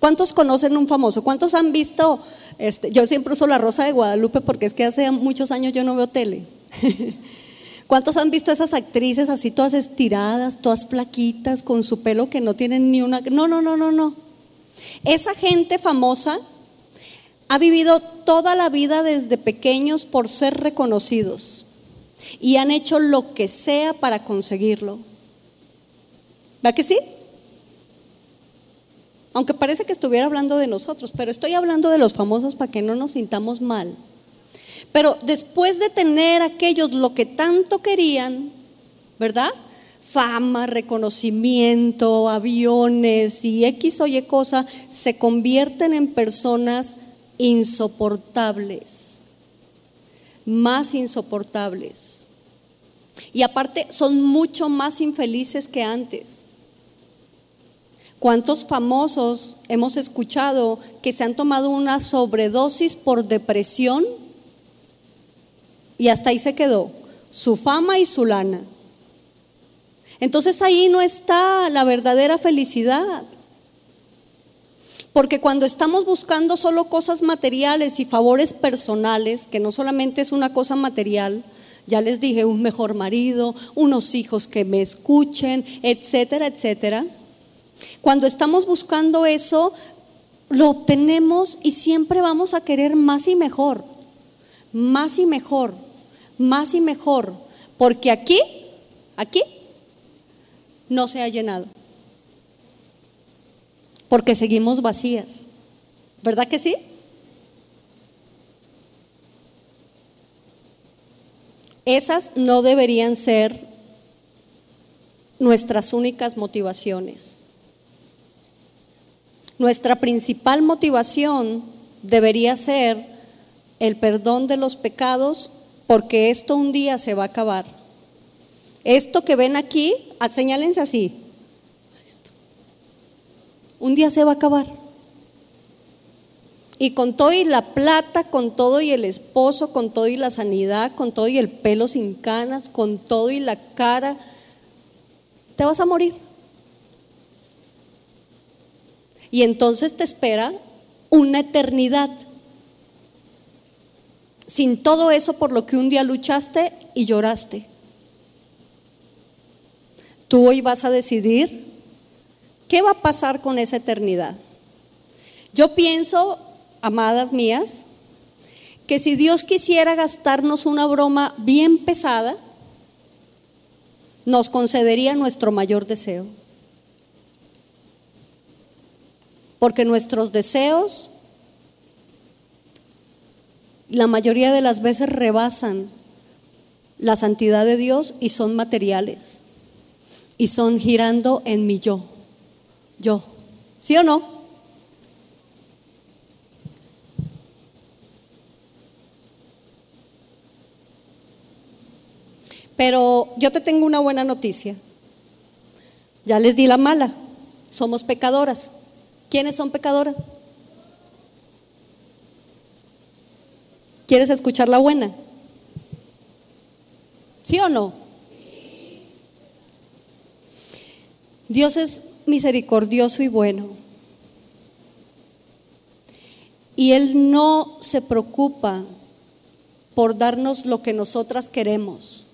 ¿Cuántos conocen un famoso? ¿Cuántos han visto? Este, yo siempre uso la Rosa de Guadalupe porque es que hace muchos años yo no veo tele. ¿Cuántos han visto esas actrices así todas estiradas, todas flaquitas, con su pelo que no tienen ni una... No, no, no, no, no. Esa gente famosa ha vivido toda la vida desde pequeños por ser reconocidos y han hecho lo que sea para conseguirlo. ¿Va que sí? Aunque parece que estuviera hablando de nosotros, pero estoy hablando de los famosos para que no nos sintamos mal. Pero después de tener aquellos lo que tanto querían, ¿verdad? Fama, reconocimiento, aviones y X o Y cosa, se convierten en personas insoportables, más insoportables. Y aparte son mucho más infelices que antes. ¿Cuántos famosos hemos escuchado que se han tomado una sobredosis por depresión? Y hasta ahí se quedó, su fama y su lana. Entonces ahí no está la verdadera felicidad. Porque cuando estamos buscando solo cosas materiales y favores personales, que no solamente es una cosa material, ya les dije, un mejor marido, unos hijos que me escuchen, etcétera, etcétera. Cuando estamos buscando eso, lo obtenemos y siempre vamos a querer más y mejor, más y mejor, más y mejor, porque aquí, aquí, no se ha llenado porque seguimos vacías. ¿Verdad que sí? Esas no deberían ser nuestras únicas motivaciones. Nuestra principal motivación debería ser el perdón de los pecados porque esto un día se va a acabar. Esto que ven aquí, señálense así, un día se va a acabar. Y con todo y la plata, con todo y el esposo, con todo y la sanidad, con todo y el pelo sin canas, con todo y la cara, te vas a morir. Y entonces te espera una eternidad. Sin todo eso por lo que un día luchaste y lloraste. Tú hoy vas a decidir ¿Qué va a pasar con esa eternidad? Yo pienso, amadas mías, que si Dios quisiera gastarnos una broma bien pesada, nos concedería nuestro mayor deseo. Porque nuestros deseos la mayoría de las veces rebasan la santidad de Dios y son materiales y son girando en mi yo yo. ¿Sí o no? Pero yo te tengo una buena noticia. Ya les di la mala. Somos pecadoras. ¿Quiénes son pecadoras? ¿Quieres escuchar la buena? ¿Sí o no? Dios es misericordioso y bueno. Y Él no se preocupa por darnos lo que nosotras queremos,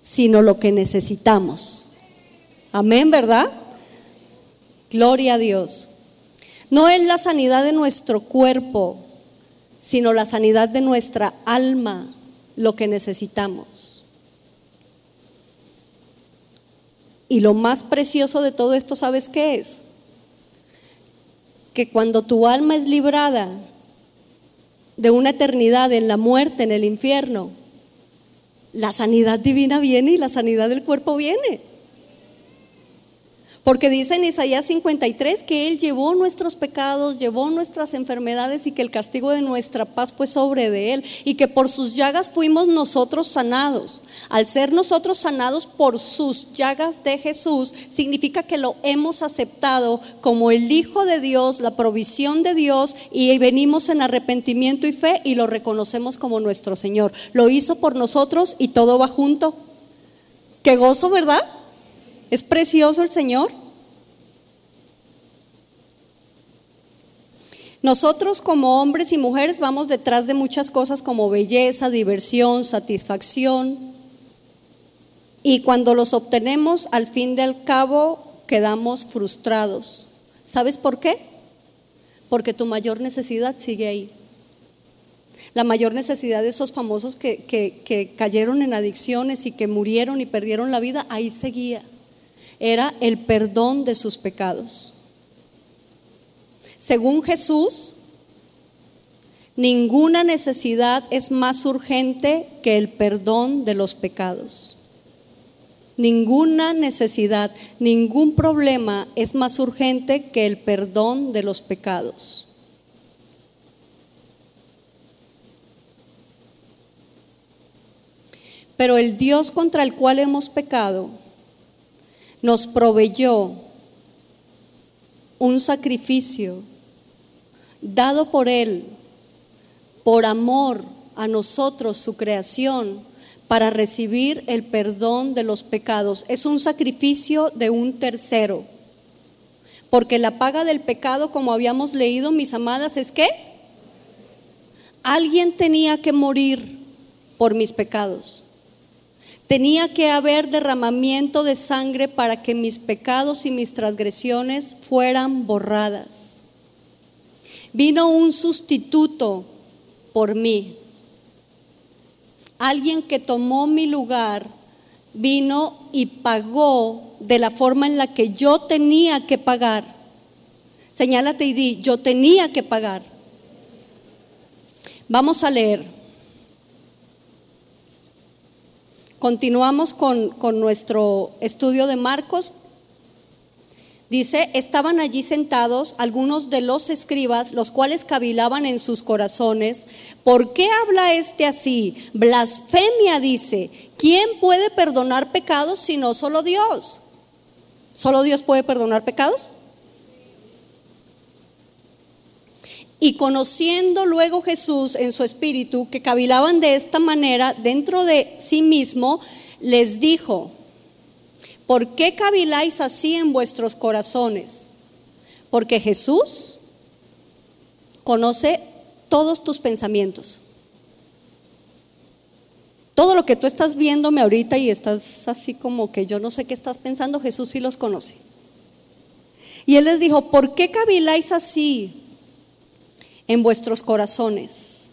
sino lo que necesitamos. Amén, ¿verdad? Gloria a Dios. No es la sanidad de nuestro cuerpo sino la sanidad de nuestra alma lo que necesitamos. Y lo más precioso de todo esto, ¿sabes qué es? Que cuando tu alma es librada de una eternidad en la muerte, en el infierno, la sanidad divina viene y la sanidad del cuerpo viene. Porque dice en Isaías 53 que Él llevó nuestros pecados, llevó nuestras enfermedades y que el castigo de nuestra paz fue sobre de Él y que por sus llagas fuimos nosotros sanados. Al ser nosotros sanados por sus llagas de Jesús, significa que lo hemos aceptado como el Hijo de Dios, la provisión de Dios y venimos en arrepentimiento y fe y lo reconocemos como nuestro Señor. Lo hizo por nosotros y todo va junto. Qué gozo, ¿verdad? ¿Es precioso el Señor? Nosotros como hombres y mujeres vamos detrás de muchas cosas como belleza, diversión, satisfacción. Y cuando los obtenemos, al fin del cabo, quedamos frustrados. ¿Sabes por qué? Porque tu mayor necesidad sigue ahí. La mayor necesidad de esos famosos que, que cayeron en adicciones y que murieron y perdieron la vida, ahí seguía era el perdón de sus pecados. Según Jesús, ninguna necesidad es más urgente que el perdón de los pecados. Ninguna necesidad, ningún problema es más urgente que el perdón de los pecados. Pero el Dios contra el cual hemos pecado nos proveyó un sacrificio dado por Él, por amor a nosotros, su creación, para recibir el perdón de los pecados. Es un sacrificio de un tercero. Porque la paga del pecado, como habíamos leído, mis amadas, es que alguien tenía que morir por mis pecados. Tenía que haber derramamiento de sangre para que mis pecados y mis transgresiones fueran borradas. Vino un sustituto por mí. Alguien que tomó mi lugar vino y pagó de la forma en la que yo tenía que pagar. Señálate y di, yo tenía que pagar. Vamos a leer Continuamos con, nuestro estudio de Marcos. Dice, estaban allí sentados algunos de los escribas, los cuales cavilaban en sus corazones. ¿Por qué habla este así? Blasfemia dice, ¿quién puede perdonar pecados si no solo Dios? ¿Solo Dios puede perdonar pecados? Y conociendo luego Jesús en su espíritu que cavilaban de esta manera dentro de sí mismo, les dijo, ¿por qué caviláis así en vuestros corazones? Porque Jesús conoce todos tus pensamientos. Todo lo que tú estás viéndome ahorita y estás así como que yo no sé qué estás pensando, Jesús sí los conoce. Y él les dijo, ¿por qué caviláis así en vuestros corazones.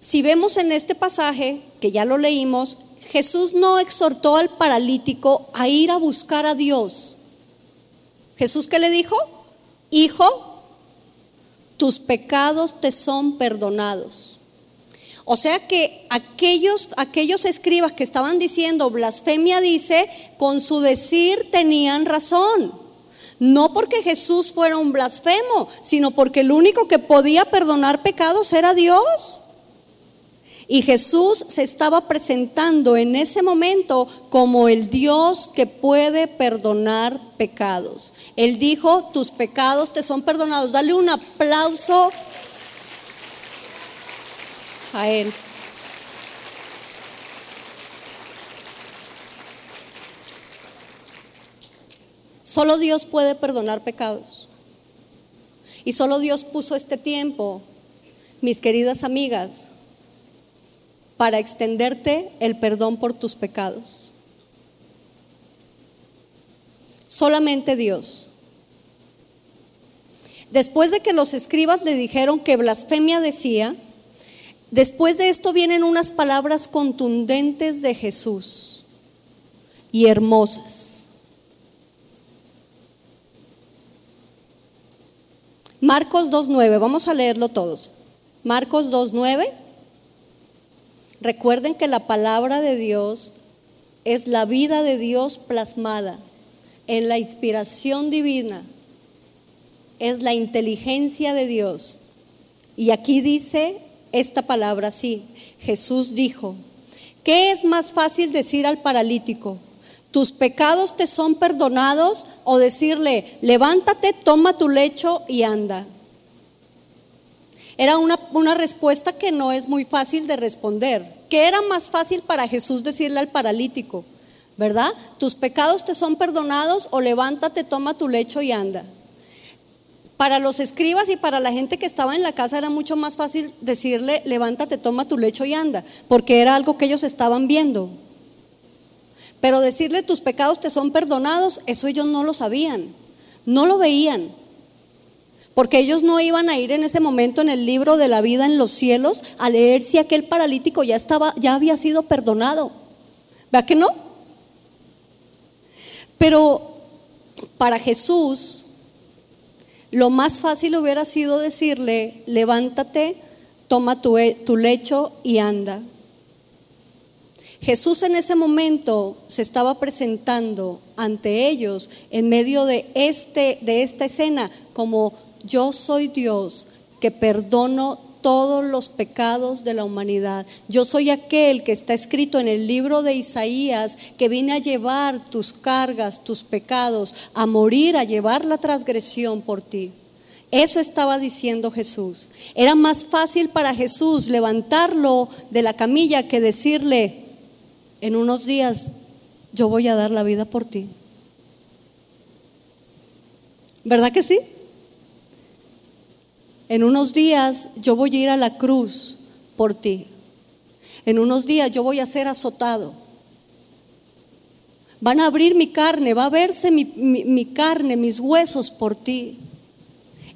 Si vemos en este pasaje, que ya lo leímos, Jesús no exhortó al paralítico a ir a buscar a Dios. Jesús qué le dijo? Hijo, tus pecados te son perdonados. O sea que aquellos, aquellos escribas que estaban diciendo blasfemia dice, con su decir tenían razón. No porque Jesús fuera un blasfemo, sino porque el único que podía perdonar pecados era Dios. Y Jesús se estaba presentando en ese momento como el Dios que puede perdonar pecados. Él dijo, tus pecados te son perdonados. Dale un aplauso a Él. Solo Dios puede perdonar pecados. Y solo Dios puso este tiempo, mis queridas amigas, para extenderte el perdón por tus pecados. Solamente Dios. Después de que los escribas le dijeron que blasfemia decía, después de esto vienen unas palabras contundentes de Jesús y hermosas. Marcos 2.9, vamos a leerlo todos. Marcos 2.9. Recuerden que la palabra de Dios es la vida de Dios plasmada en la inspiración divina. Es la inteligencia de Dios. Y aquí dice esta palabra así. Jesús dijo, ¿qué es más fácil decir al paralítico? Tus pecados te son perdonados o decirle, levántate, toma tu lecho y anda. Era una, una, respuesta que no es muy fácil de responder. ¿Qué era más fácil para Jesús decirle al paralítico? ¿Verdad? Tus pecados te son perdonados o levántate, toma tu lecho y anda. Para los escribas y para la gente que estaba en la casa era mucho más fácil decirle, levántate, toma tu lecho y anda, porque era algo que ellos estaban viendo. Pero decirle tus pecados te son perdonados, eso ellos no lo sabían, no lo veían. Porque ellos no iban a ir en ese momento en el libro de la vida en los cielos a leer si aquel paralítico ya estaba ya había sido perdonado. ¿Verdad que no? Pero para Jesús lo más fácil hubiera sido decirle, levántate, toma tu, tu lecho y anda. Jesús en ese momento se estaba presentando ante ellos en medio de, este, de esta escena como yo soy Dios que perdono todos los pecados de la humanidad. Yo soy aquel que está escrito en el libro de Isaías, que vine a llevar tus cargas, tus pecados, a morir, a llevar la transgresión por ti. Eso estaba diciendo Jesús. Era más fácil para Jesús levantarlo de la camilla que decirle, en unos días yo voy a dar la vida por ti. ¿Verdad que sí? En unos días yo voy a ir a la cruz por ti. En unos días yo voy a ser azotado. Van a abrir mi carne, va a verse mi, carne, mis huesos por ti.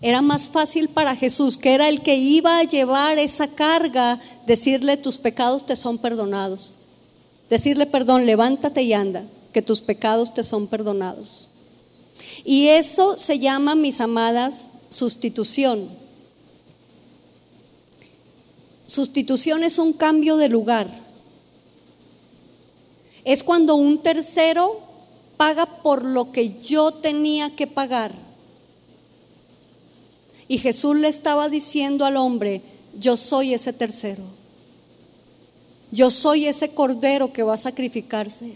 Era más fácil para Jesús, que era el que iba a llevar esa carga, decirle tus pecados te son perdonados. Decirle, perdón, levántate y anda, que tus pecados te son perdonados. Y eso se llama, mis amadas, sustitución. Sustitución es un cambio de lugar. Es cuando un tercero paga por lo que yo tenía que pagar. Y Jesús le estaba diciendo al hombre, yo soy ese tercero. Yo soy ese cordero que va a sacrificarse.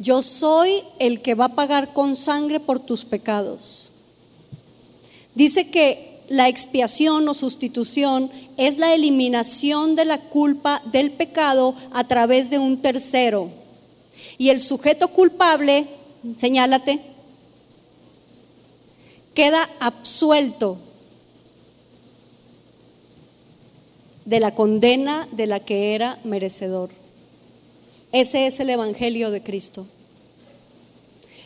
Yo soy el que va a pagar con sangre por tus pecados. Dice que la expiación o sustitución es la eliminación de la culpa del pecado a través de un tercero. Y el sujeto culpable, señálate, queda absuelto de la condena de la que era merecedor. Ese es el Evangelio de Cristo.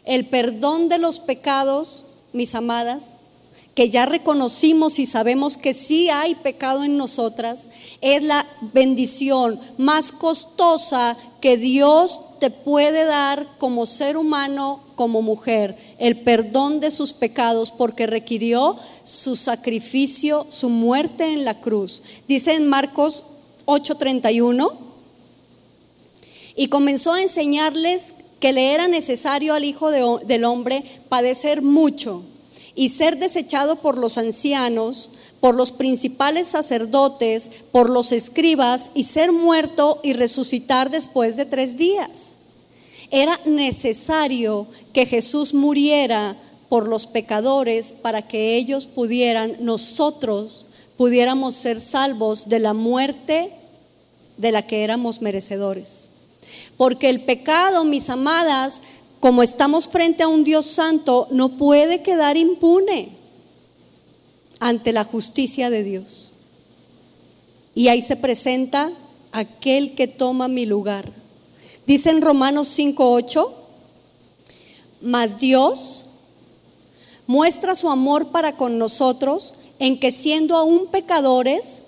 El perdón de los pecados, mis amadas, que ya reconocimos y sabemos que sí hay pecado en nosotras, es la bendición más costosa que Dios puede dar como ser humano, como mujer, el perdón de sus pecados porque requirió su sacrificio, su muerte en la cruz. Dice en Marcos 8:31, y comenzó a enseñarles que le era necesario al Hijo del Hombre padecer mucho y ser desechado por los ancianos, por los principales sacerdotes, por los escribas, y ser muerto y resucitar después de tres días. Era necesario que Jesús muriera por los pecadores para que ellos pudieran, nosotros pudiéramos ser salvos de la muerte de la que éramos merecedores. Porque el pecado, mis amadas, como estamos frente a un Dios santo, no puede quedar impune ante la justicia de Dios. Y ahí se presenta aquel que toma mi lugar. Dice en Romanos 5:8, mas Dios muestra su amor para con nosotros en que siendo aún pecadores,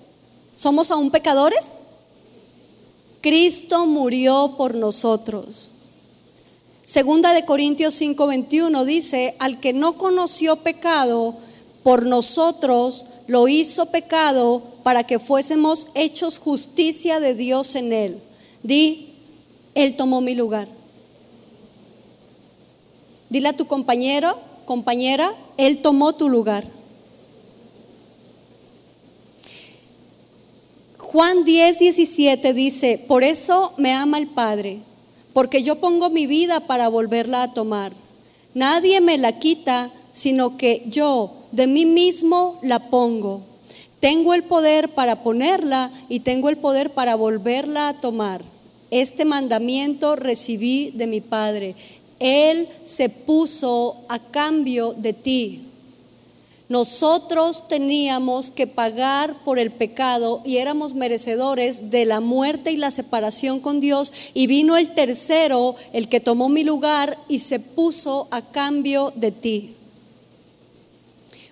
¿somos aún pecadores? Cristo murió por nosotros. Segunda de Corintios 5:21 dice, al que no conoció pecado, por nosotros lo hizo pecado para que fuésemos hechos justicia de Dios en él. Di, Él tomó mi lugar. Dile a tu compañero, compañera, Él tomó tu lugar. Juan 10, 17 dice, por eso me ama el Padre, porque yo pongo mi vida para volverla a tomar. Nadie me la quita, sino que yo de mí mismo la pongo. Tengo el poder para ponerla y tengo el poder para volverla a tomar. Este mandamiento recibí de mi Padre. Él se puso a cambio de ti. Nosotros teníamos que pagar por el pecado y éramos merecedores de la muerte y la separación con Dios. Y vino el tercero, el que tomó mi lugar y se puso a cambio de ti.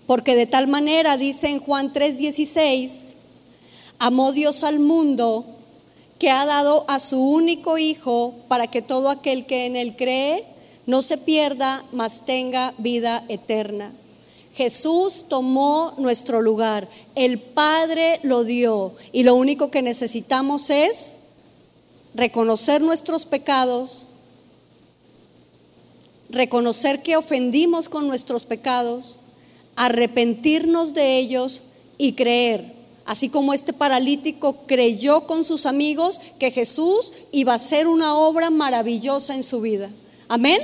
Porque de tal manera, dice en Juan 3:16, amó Dios al mundo que ha dado a su único Hijo para que todo aquel que en él cree no se pierda, mas tenga vida eterna. Jesús tomó nuestro lugar, el Padre lo dio y lo único que necesitamos es reconocer nuestros pecados, reconocer que ofendimos con nuestros pecados, arrepentirnos de ellos y creer. Así como este paralítico creyó con sus amigos que Jesús iba a hacer una obra maravillosa en su vida. Amén.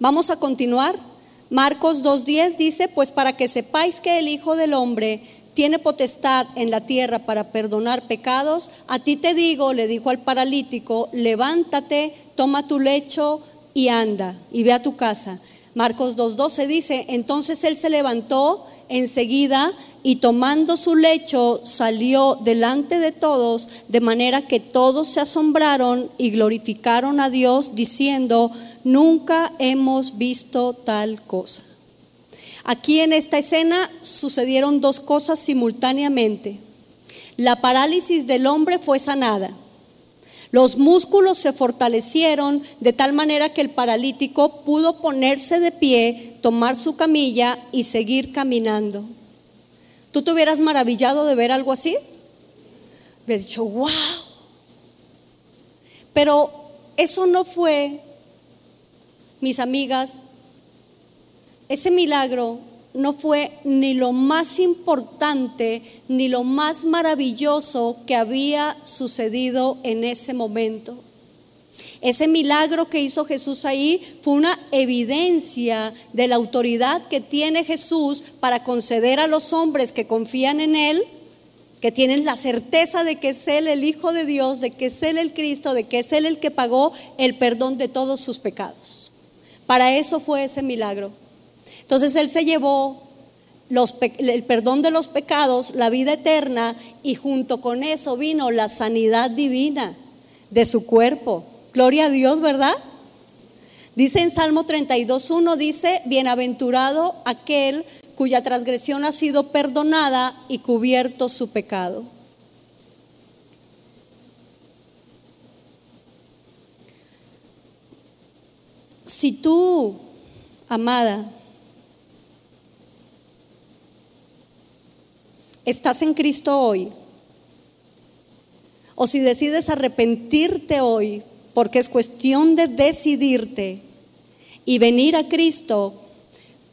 Vamos a continuar. Marcos 2.10 dice, pues para que sepáis que el Hijo del Hombre tiene potestad en la tierra para perdonar pecados, a ti te digo, le dijo al paralítico, levántate, toma tu lecho y anda y ve a tu casa. Marcos 2.12 dice, entonces él se levantó enseguida y tomando su lecho salió delante de todos, de manera que todos se asombraron y glorificaron a Dios diciendo, nunca hemos visto tal cosa. Aquí en esta escena sucedieron dos cosas simultáneamente. La parálisis del hombre fue sanada los músculos se fortalecieron de tal manera que el paralítico pudo ponerse de pie, tomar su camilla y seguir caminando. ¿Tú te hubieras maravillado de ver algo así? Hubieras dicho, wow. Pero eso no fue, mis amigas, ese milagro no fue ni lo más importante ni lo más maravilloso que había sucedido en ese momento. Ese milagro que hizo Jesús ahí fue una evidencia de la autoridad que tiene Jesús para conceder a los hombres que confían en Él, que tienen la certeza de que es Él el Hijo de Dios, de que es Él el Cristo, de que es Él el que pagó el perdón de todos sus pecados. Para eso fue ese milagro. Entonces Él se llevó el perdón de los pecados, la vida eterna, y junto con eso vino la sanidad divina de su cuerpo. Gloria a Dios, ¿verdad? Dice en Salmo 32.1, dice, bienaventurado aquel cuya transgresión ha sido perdonada y cubierto su pecado. Si tú, amada, estás en Cristo hoy, o si decides arrepentirte hoy, porque es cuestión de decidirte y venir a Cristo,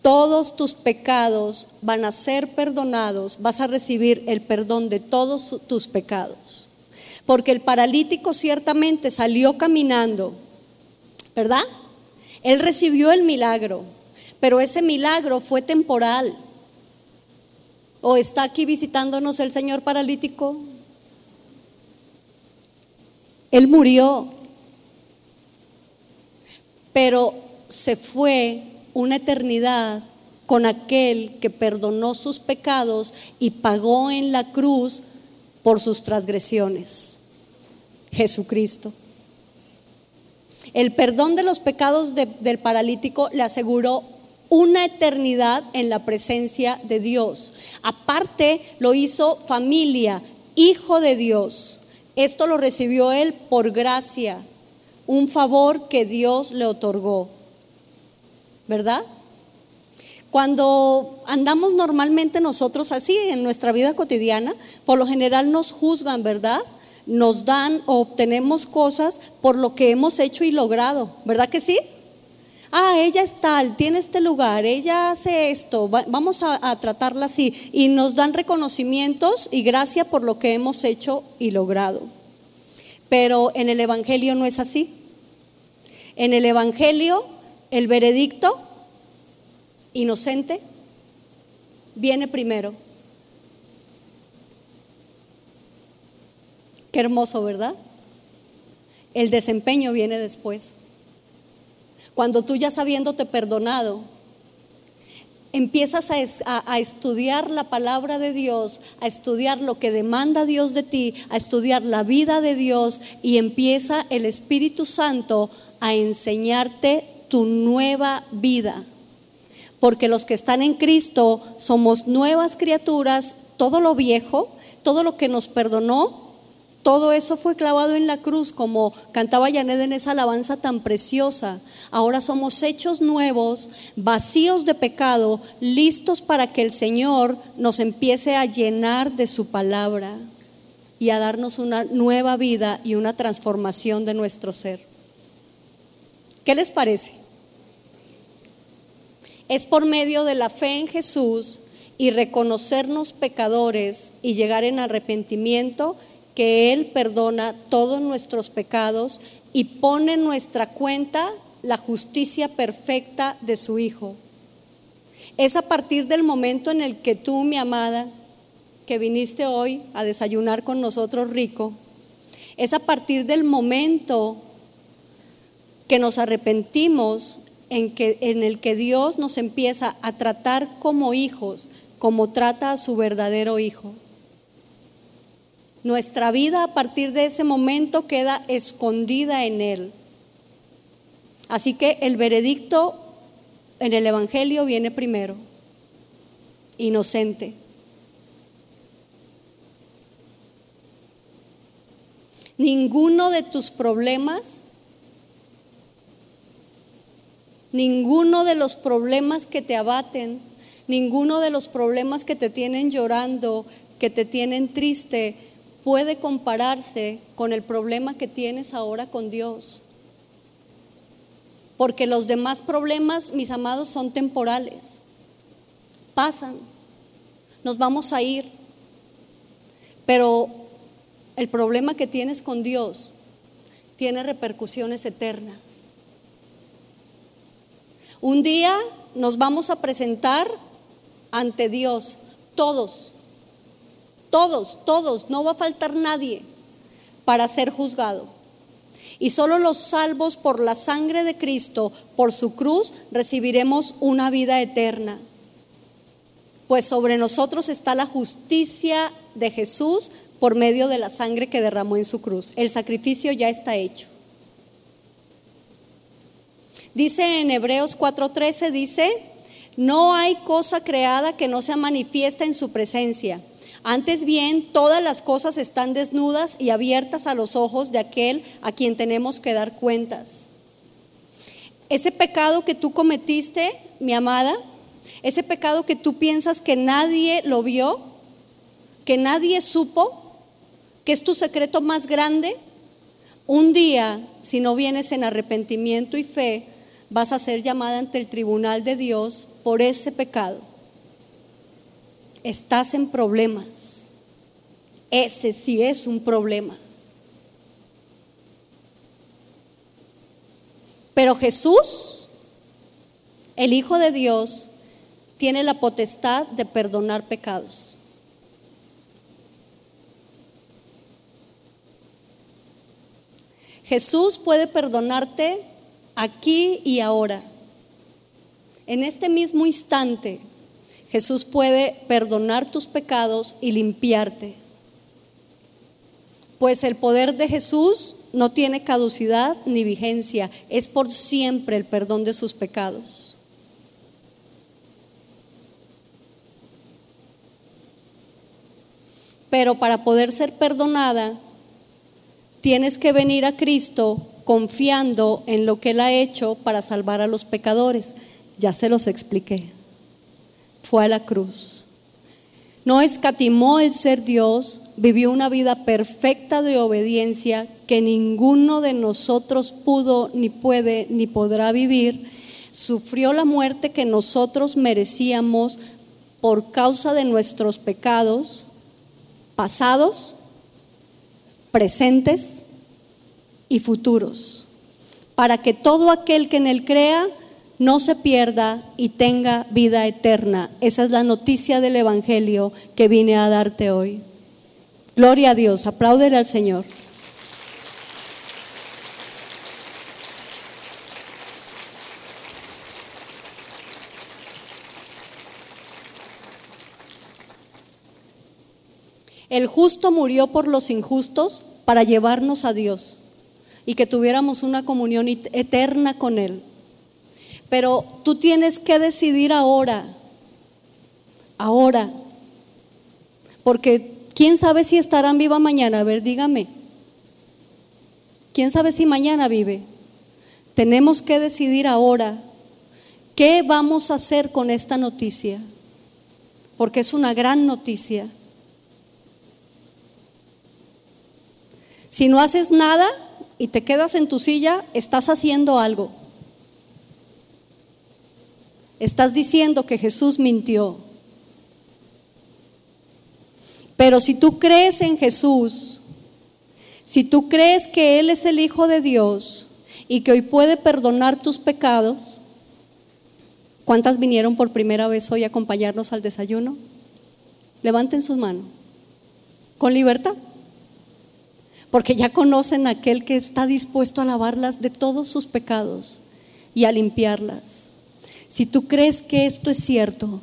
todos tus pecados van a ser perdonados, vas a recibir el perdón de todos tus pecados. Porque el paralítico ciertamente salió caminando, ¿verdad? Él recibió el milagro, pero ese milagro fue temporal. ¿O está aquí visitándonos el Señor paralítico? Él murió, pero se fue una eternidad con aquel que perdonó sus pecados y pagó en la cruz por sus transgresiones, Jesucristo. El perdón de los pecados del paralítico le aseguró una eternidad en la presencia de Dios. Aparte, lo hizo familia, hijo de Dios. Esto lo recibió él por gracia, un favor que Dios le otorgó. ¿Verdad? Cuando andamos normalmente nosotros así en nuestra vida cotidiana, por lo general nos juzgan, ¿verdad? Nos dan o obtenemos cosas por lo que hemos hecho y logrado, ¿verdad que sí? Ah, ella es tal, tiene este lugar, ella hace esto, vamos a, tratarla así. Y nos dan reconocimientos y gracia por lo que hemos hecho y logrado. Pero en el Evangelio no es así. En el Evangelio, el veredicto inocente viene primero. Qué hermoso, ¿verdad? El desempeño viene después. Cuando tú ya sabiéndote perdonado, empiezas a, estudiar la palabra de Dios, a estudiar lo que demanda Dios de ti, a estudiar la vida de Dios y empieza el Espíritu Santo a enseñarte tu nueva vida porque los que están en Cristo somos nuevas criaturas, todo lo viejo, todo lo que nos perdonó, todo eso fue clavado en la cruz, como cantaba Yanet en esa alabanza tan preciosa. Ahora somos hechos nuevos, vacíos de pecado, listos para que el Señor nos empiece a llenar de su palabra y a darnos una nueva vida y una transformación de nuestro ser. ¿Qué les parece? Es por medio de la fe en Jesús y reconocernos pecadores y llegar en arrepentimiento que Él perdona todos nuestros pecados y pone en nuestra cuenta la justicia perfecta de su Hijo. Es a partir del momento en el que tú, mi amada, que viniste hoy a desayunar con nosotros rico, es a partir del momento que nos arrepentimos en, que, en el que Dios nos empieza a tratar como hijos, como trata a su verdadero hijo. Nuestra vida a partir de ese momento queda escondida en Él. Así que el veredicto en el Evangelio viene primero, inocente. Ninguno de tus problemas Ninguno de los problemas que te abaten, ninguno de los problemas que te tienen llorando, que te tienen triste, puede compararse con el problema que tienes ahora con Dios. Porque los demás problemas, mis amados, son temporales. Pasan. Nos vamos a ir. Pero el problema que tienes con Dios tiene repercusiones eternas. Un día nos vamos a presentar ante Dios, todos, todos, todos, no va a faltar nadie para ser juzgado. Y solo los salvos por la sangre de Cristo, por su cruz, recibiremos una vida eterna. Pues sobre nosotros está la justicia de Jesús por medio de la sangre que derramó en su cruz. El sacrificio ya está hecho. Dice en Hebreos 4:13, dice, no hay cosa creada que no sea manifiesta en su presencia. Antes bien, todas las cosas están desnudas y abiertas a los ojos de aquel a quien tenemos que dar cuentas. Ese pecado que tú cometiste, mi amada, ese pecado que tú piensas que nadie lo vio, que nadie supo, que es tu secreto más grande, un día, si no vienes en arrepentimiento y fe, vas a ser llamada ante el tribunal de Dios por ese pecado. Estás en problemas. Ese sí es un problema. Pero Jesús, el Hijo de Dios, tiene la potestad de perdonar pecados. Jesús puede perdonarte aquí y ahora. En este mismo instante, Jesús puede perdonar tus pecados y limpiarte. Pues el poder de Jesús no tiene caducidad ni vigencia, es por siempre el perdón de sus pecados. Pero para poder ser perdonada, tienes que venir a Cristo confiando en lo que Él ha hecho para salvar a los pecadores. Ya se los expliqué. Fue a la cruz. No escatimó el ser Dios, vivió una vida perfecta de obediencia que ninguno de nosotros pudo, ni puede, ni podrá vivir. Sufrió la muerte que nosotros merecíamos por causa de nuestros pecados pasados, presentes y futuros, para que todo aquel que en él crea no se pierda y tenga vida eterna. Esa es la noticia del Evangelio que vine a darte hoy. Gloria a Dios, apláudele al Señor. El justo murió por los injustos para llevarnos a Dios y que tuviéramos una comunión eterna con Él. Pero tú tienes que decidir ahora, ahora, porque quién sabe si estarán viva mañana. A ver, dígame. ¿Quién sabe si mañana vive? Tenemos que decidir ahora qué vamos a hacer con esta noticia, porque es una gran noticia. Si no haces nada y te quedas en tu silla, estás haciendo algo. Estás diciendo que Jesús mintió. Pero si tú crees en Jesús, si tú crees que Él es el Hijo de Dios y que hoy puede perdonar tus pecados, ¿cuántas vinieron por primera vez hoy a acompañarnos al desayuno? Levanten sus manos. Con libertad. Porque ya conocen a aquel que está dispuesto a lavarlas de todos sus pecados y a limpiarlas. Si tú crees que esto es cierto,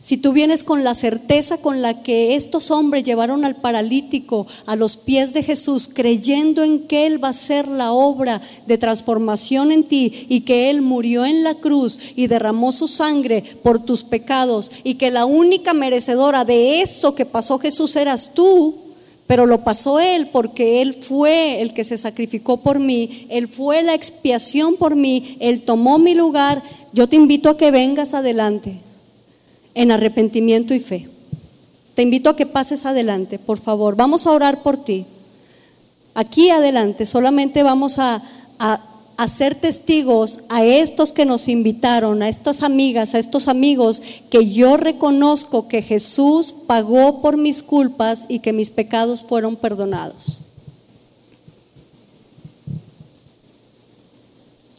si tú vienes con la certeza con la que estos hombres llevaron al paralítico a los pies de Jesús, creyendo en que Él va a ser la obra de transformación en ti y que Él murió en la cruz y derramó su sangre por tus pecados y que la única merecedora de eso que pasó Jesús eras tú, pero lo pasó Él porque Él fue el que se sacrificó por mí, Él fue la expiación por mí, Él tomó mi lugar. Yo te invito a que vengas adelante en arrepentimiento y fe. Te invito a que pases adelante, por favor. Vamos a orar por ti. Aquí adelante, solamente vamos a, a ser testigos a estos que nos invitaron, a estas amigas, a estos amigos, que yo reconozco que Jesús pagó por mis culpas y que mis pecados fueron perdonados.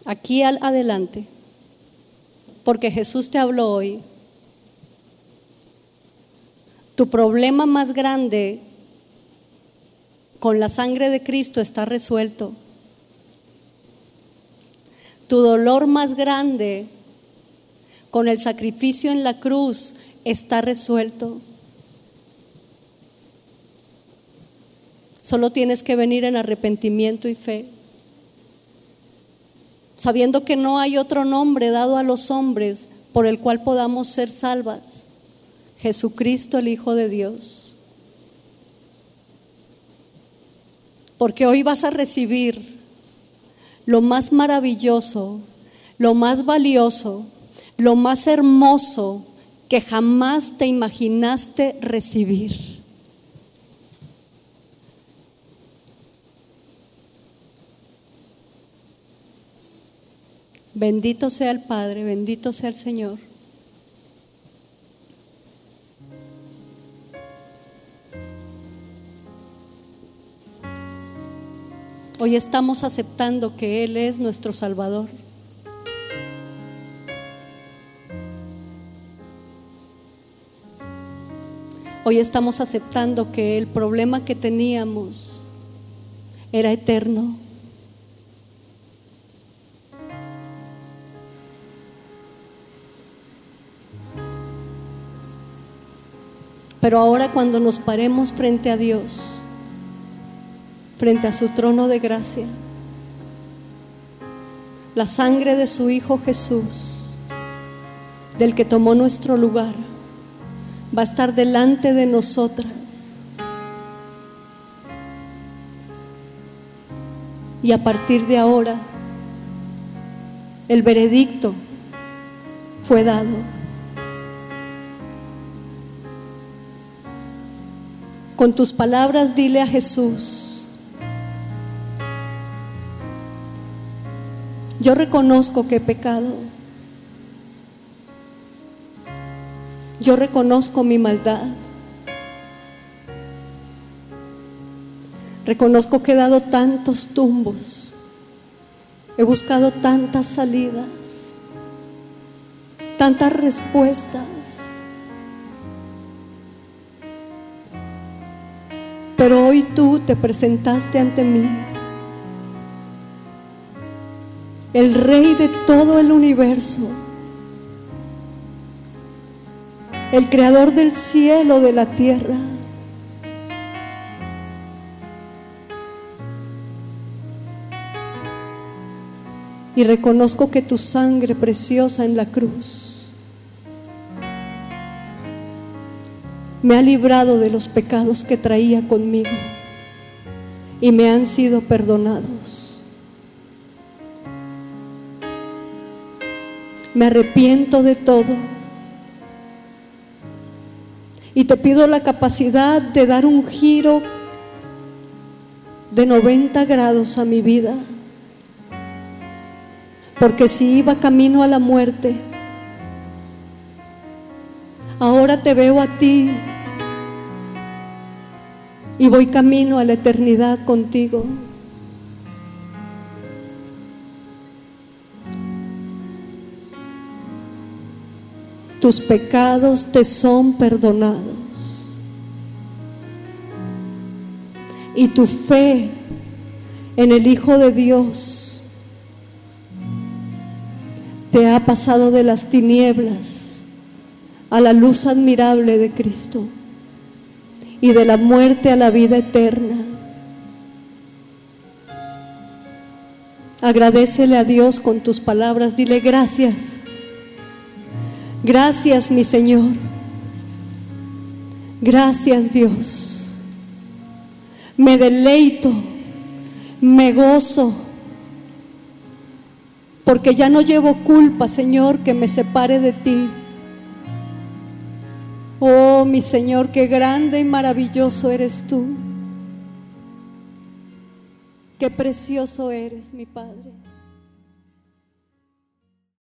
Aquí al adelante, porque Jesús te habló hoy. Tu problema más grande con la sangre de Cristo está resuelto. Tu dolor más grande con el sacrificio en la cruz está resuelto. Solo tienes que venir en arrepentimiento y fe, sabiendo que no hay otro nombre dado a los hombres por el cual podamos ser salvas. Jesucristo el Hijo de Dios. Porque hoy vas a recibir lo más maravilloso, lo más valioso, lo más hermoso que jamás te imaginaste recibir. Bendito sea el Padre, bendito sea el Señor. Hoy estamos aceptando que Él es nuestro Salvador. Hoy estamos aceptando que el problema que teníamos era eterno. Pero ahora cuando nos paremos frente a Dios, frente a su trono de gracia. La sangre de su Hijo Jesús, del que tomó nuestro lugar, va a estar delante de nosotras. Y a partir de ahora, el veredicto fue dado. Con tus palabras dile a Jesús, yo reconozco que he pecado. Yo reconozco mi maldad. Reconozco que he dado tantos tumbos. He buscado tantas salidas, tantas respuestas. Pero hoy tú te presentaste ante mí, el rey de todo el universo el creador del cielo, de la tierra. Y reconozco que tu sangre preciosa en la cruz me ha librado de los pecados que traía conmigo y me han sido perdonados. Me arrepiento de todo y te pido la capacidad de dar un giro de 90 grados a mi vida. Porque si iba camino a la muerte, ahora te veo a ti y voy camino a la eternidad contigo. Tus pecados te son perdonados. Y tu fe en el Hijo de Dios te ha pasado de las tinieblas a la luz admirable de Cristo y de la muerte a la vida eterna. Agradecele a Dios con tus palabras, dile gracias Gracias, mi Señor. Gracias, Dios. Me deleito, me gozo, porque ya no llevo culpa, Señor, que me separe de ti. Oh, mi Señor, qué grande y maravilloso eres tú. Qué precioso eres, mi Padre.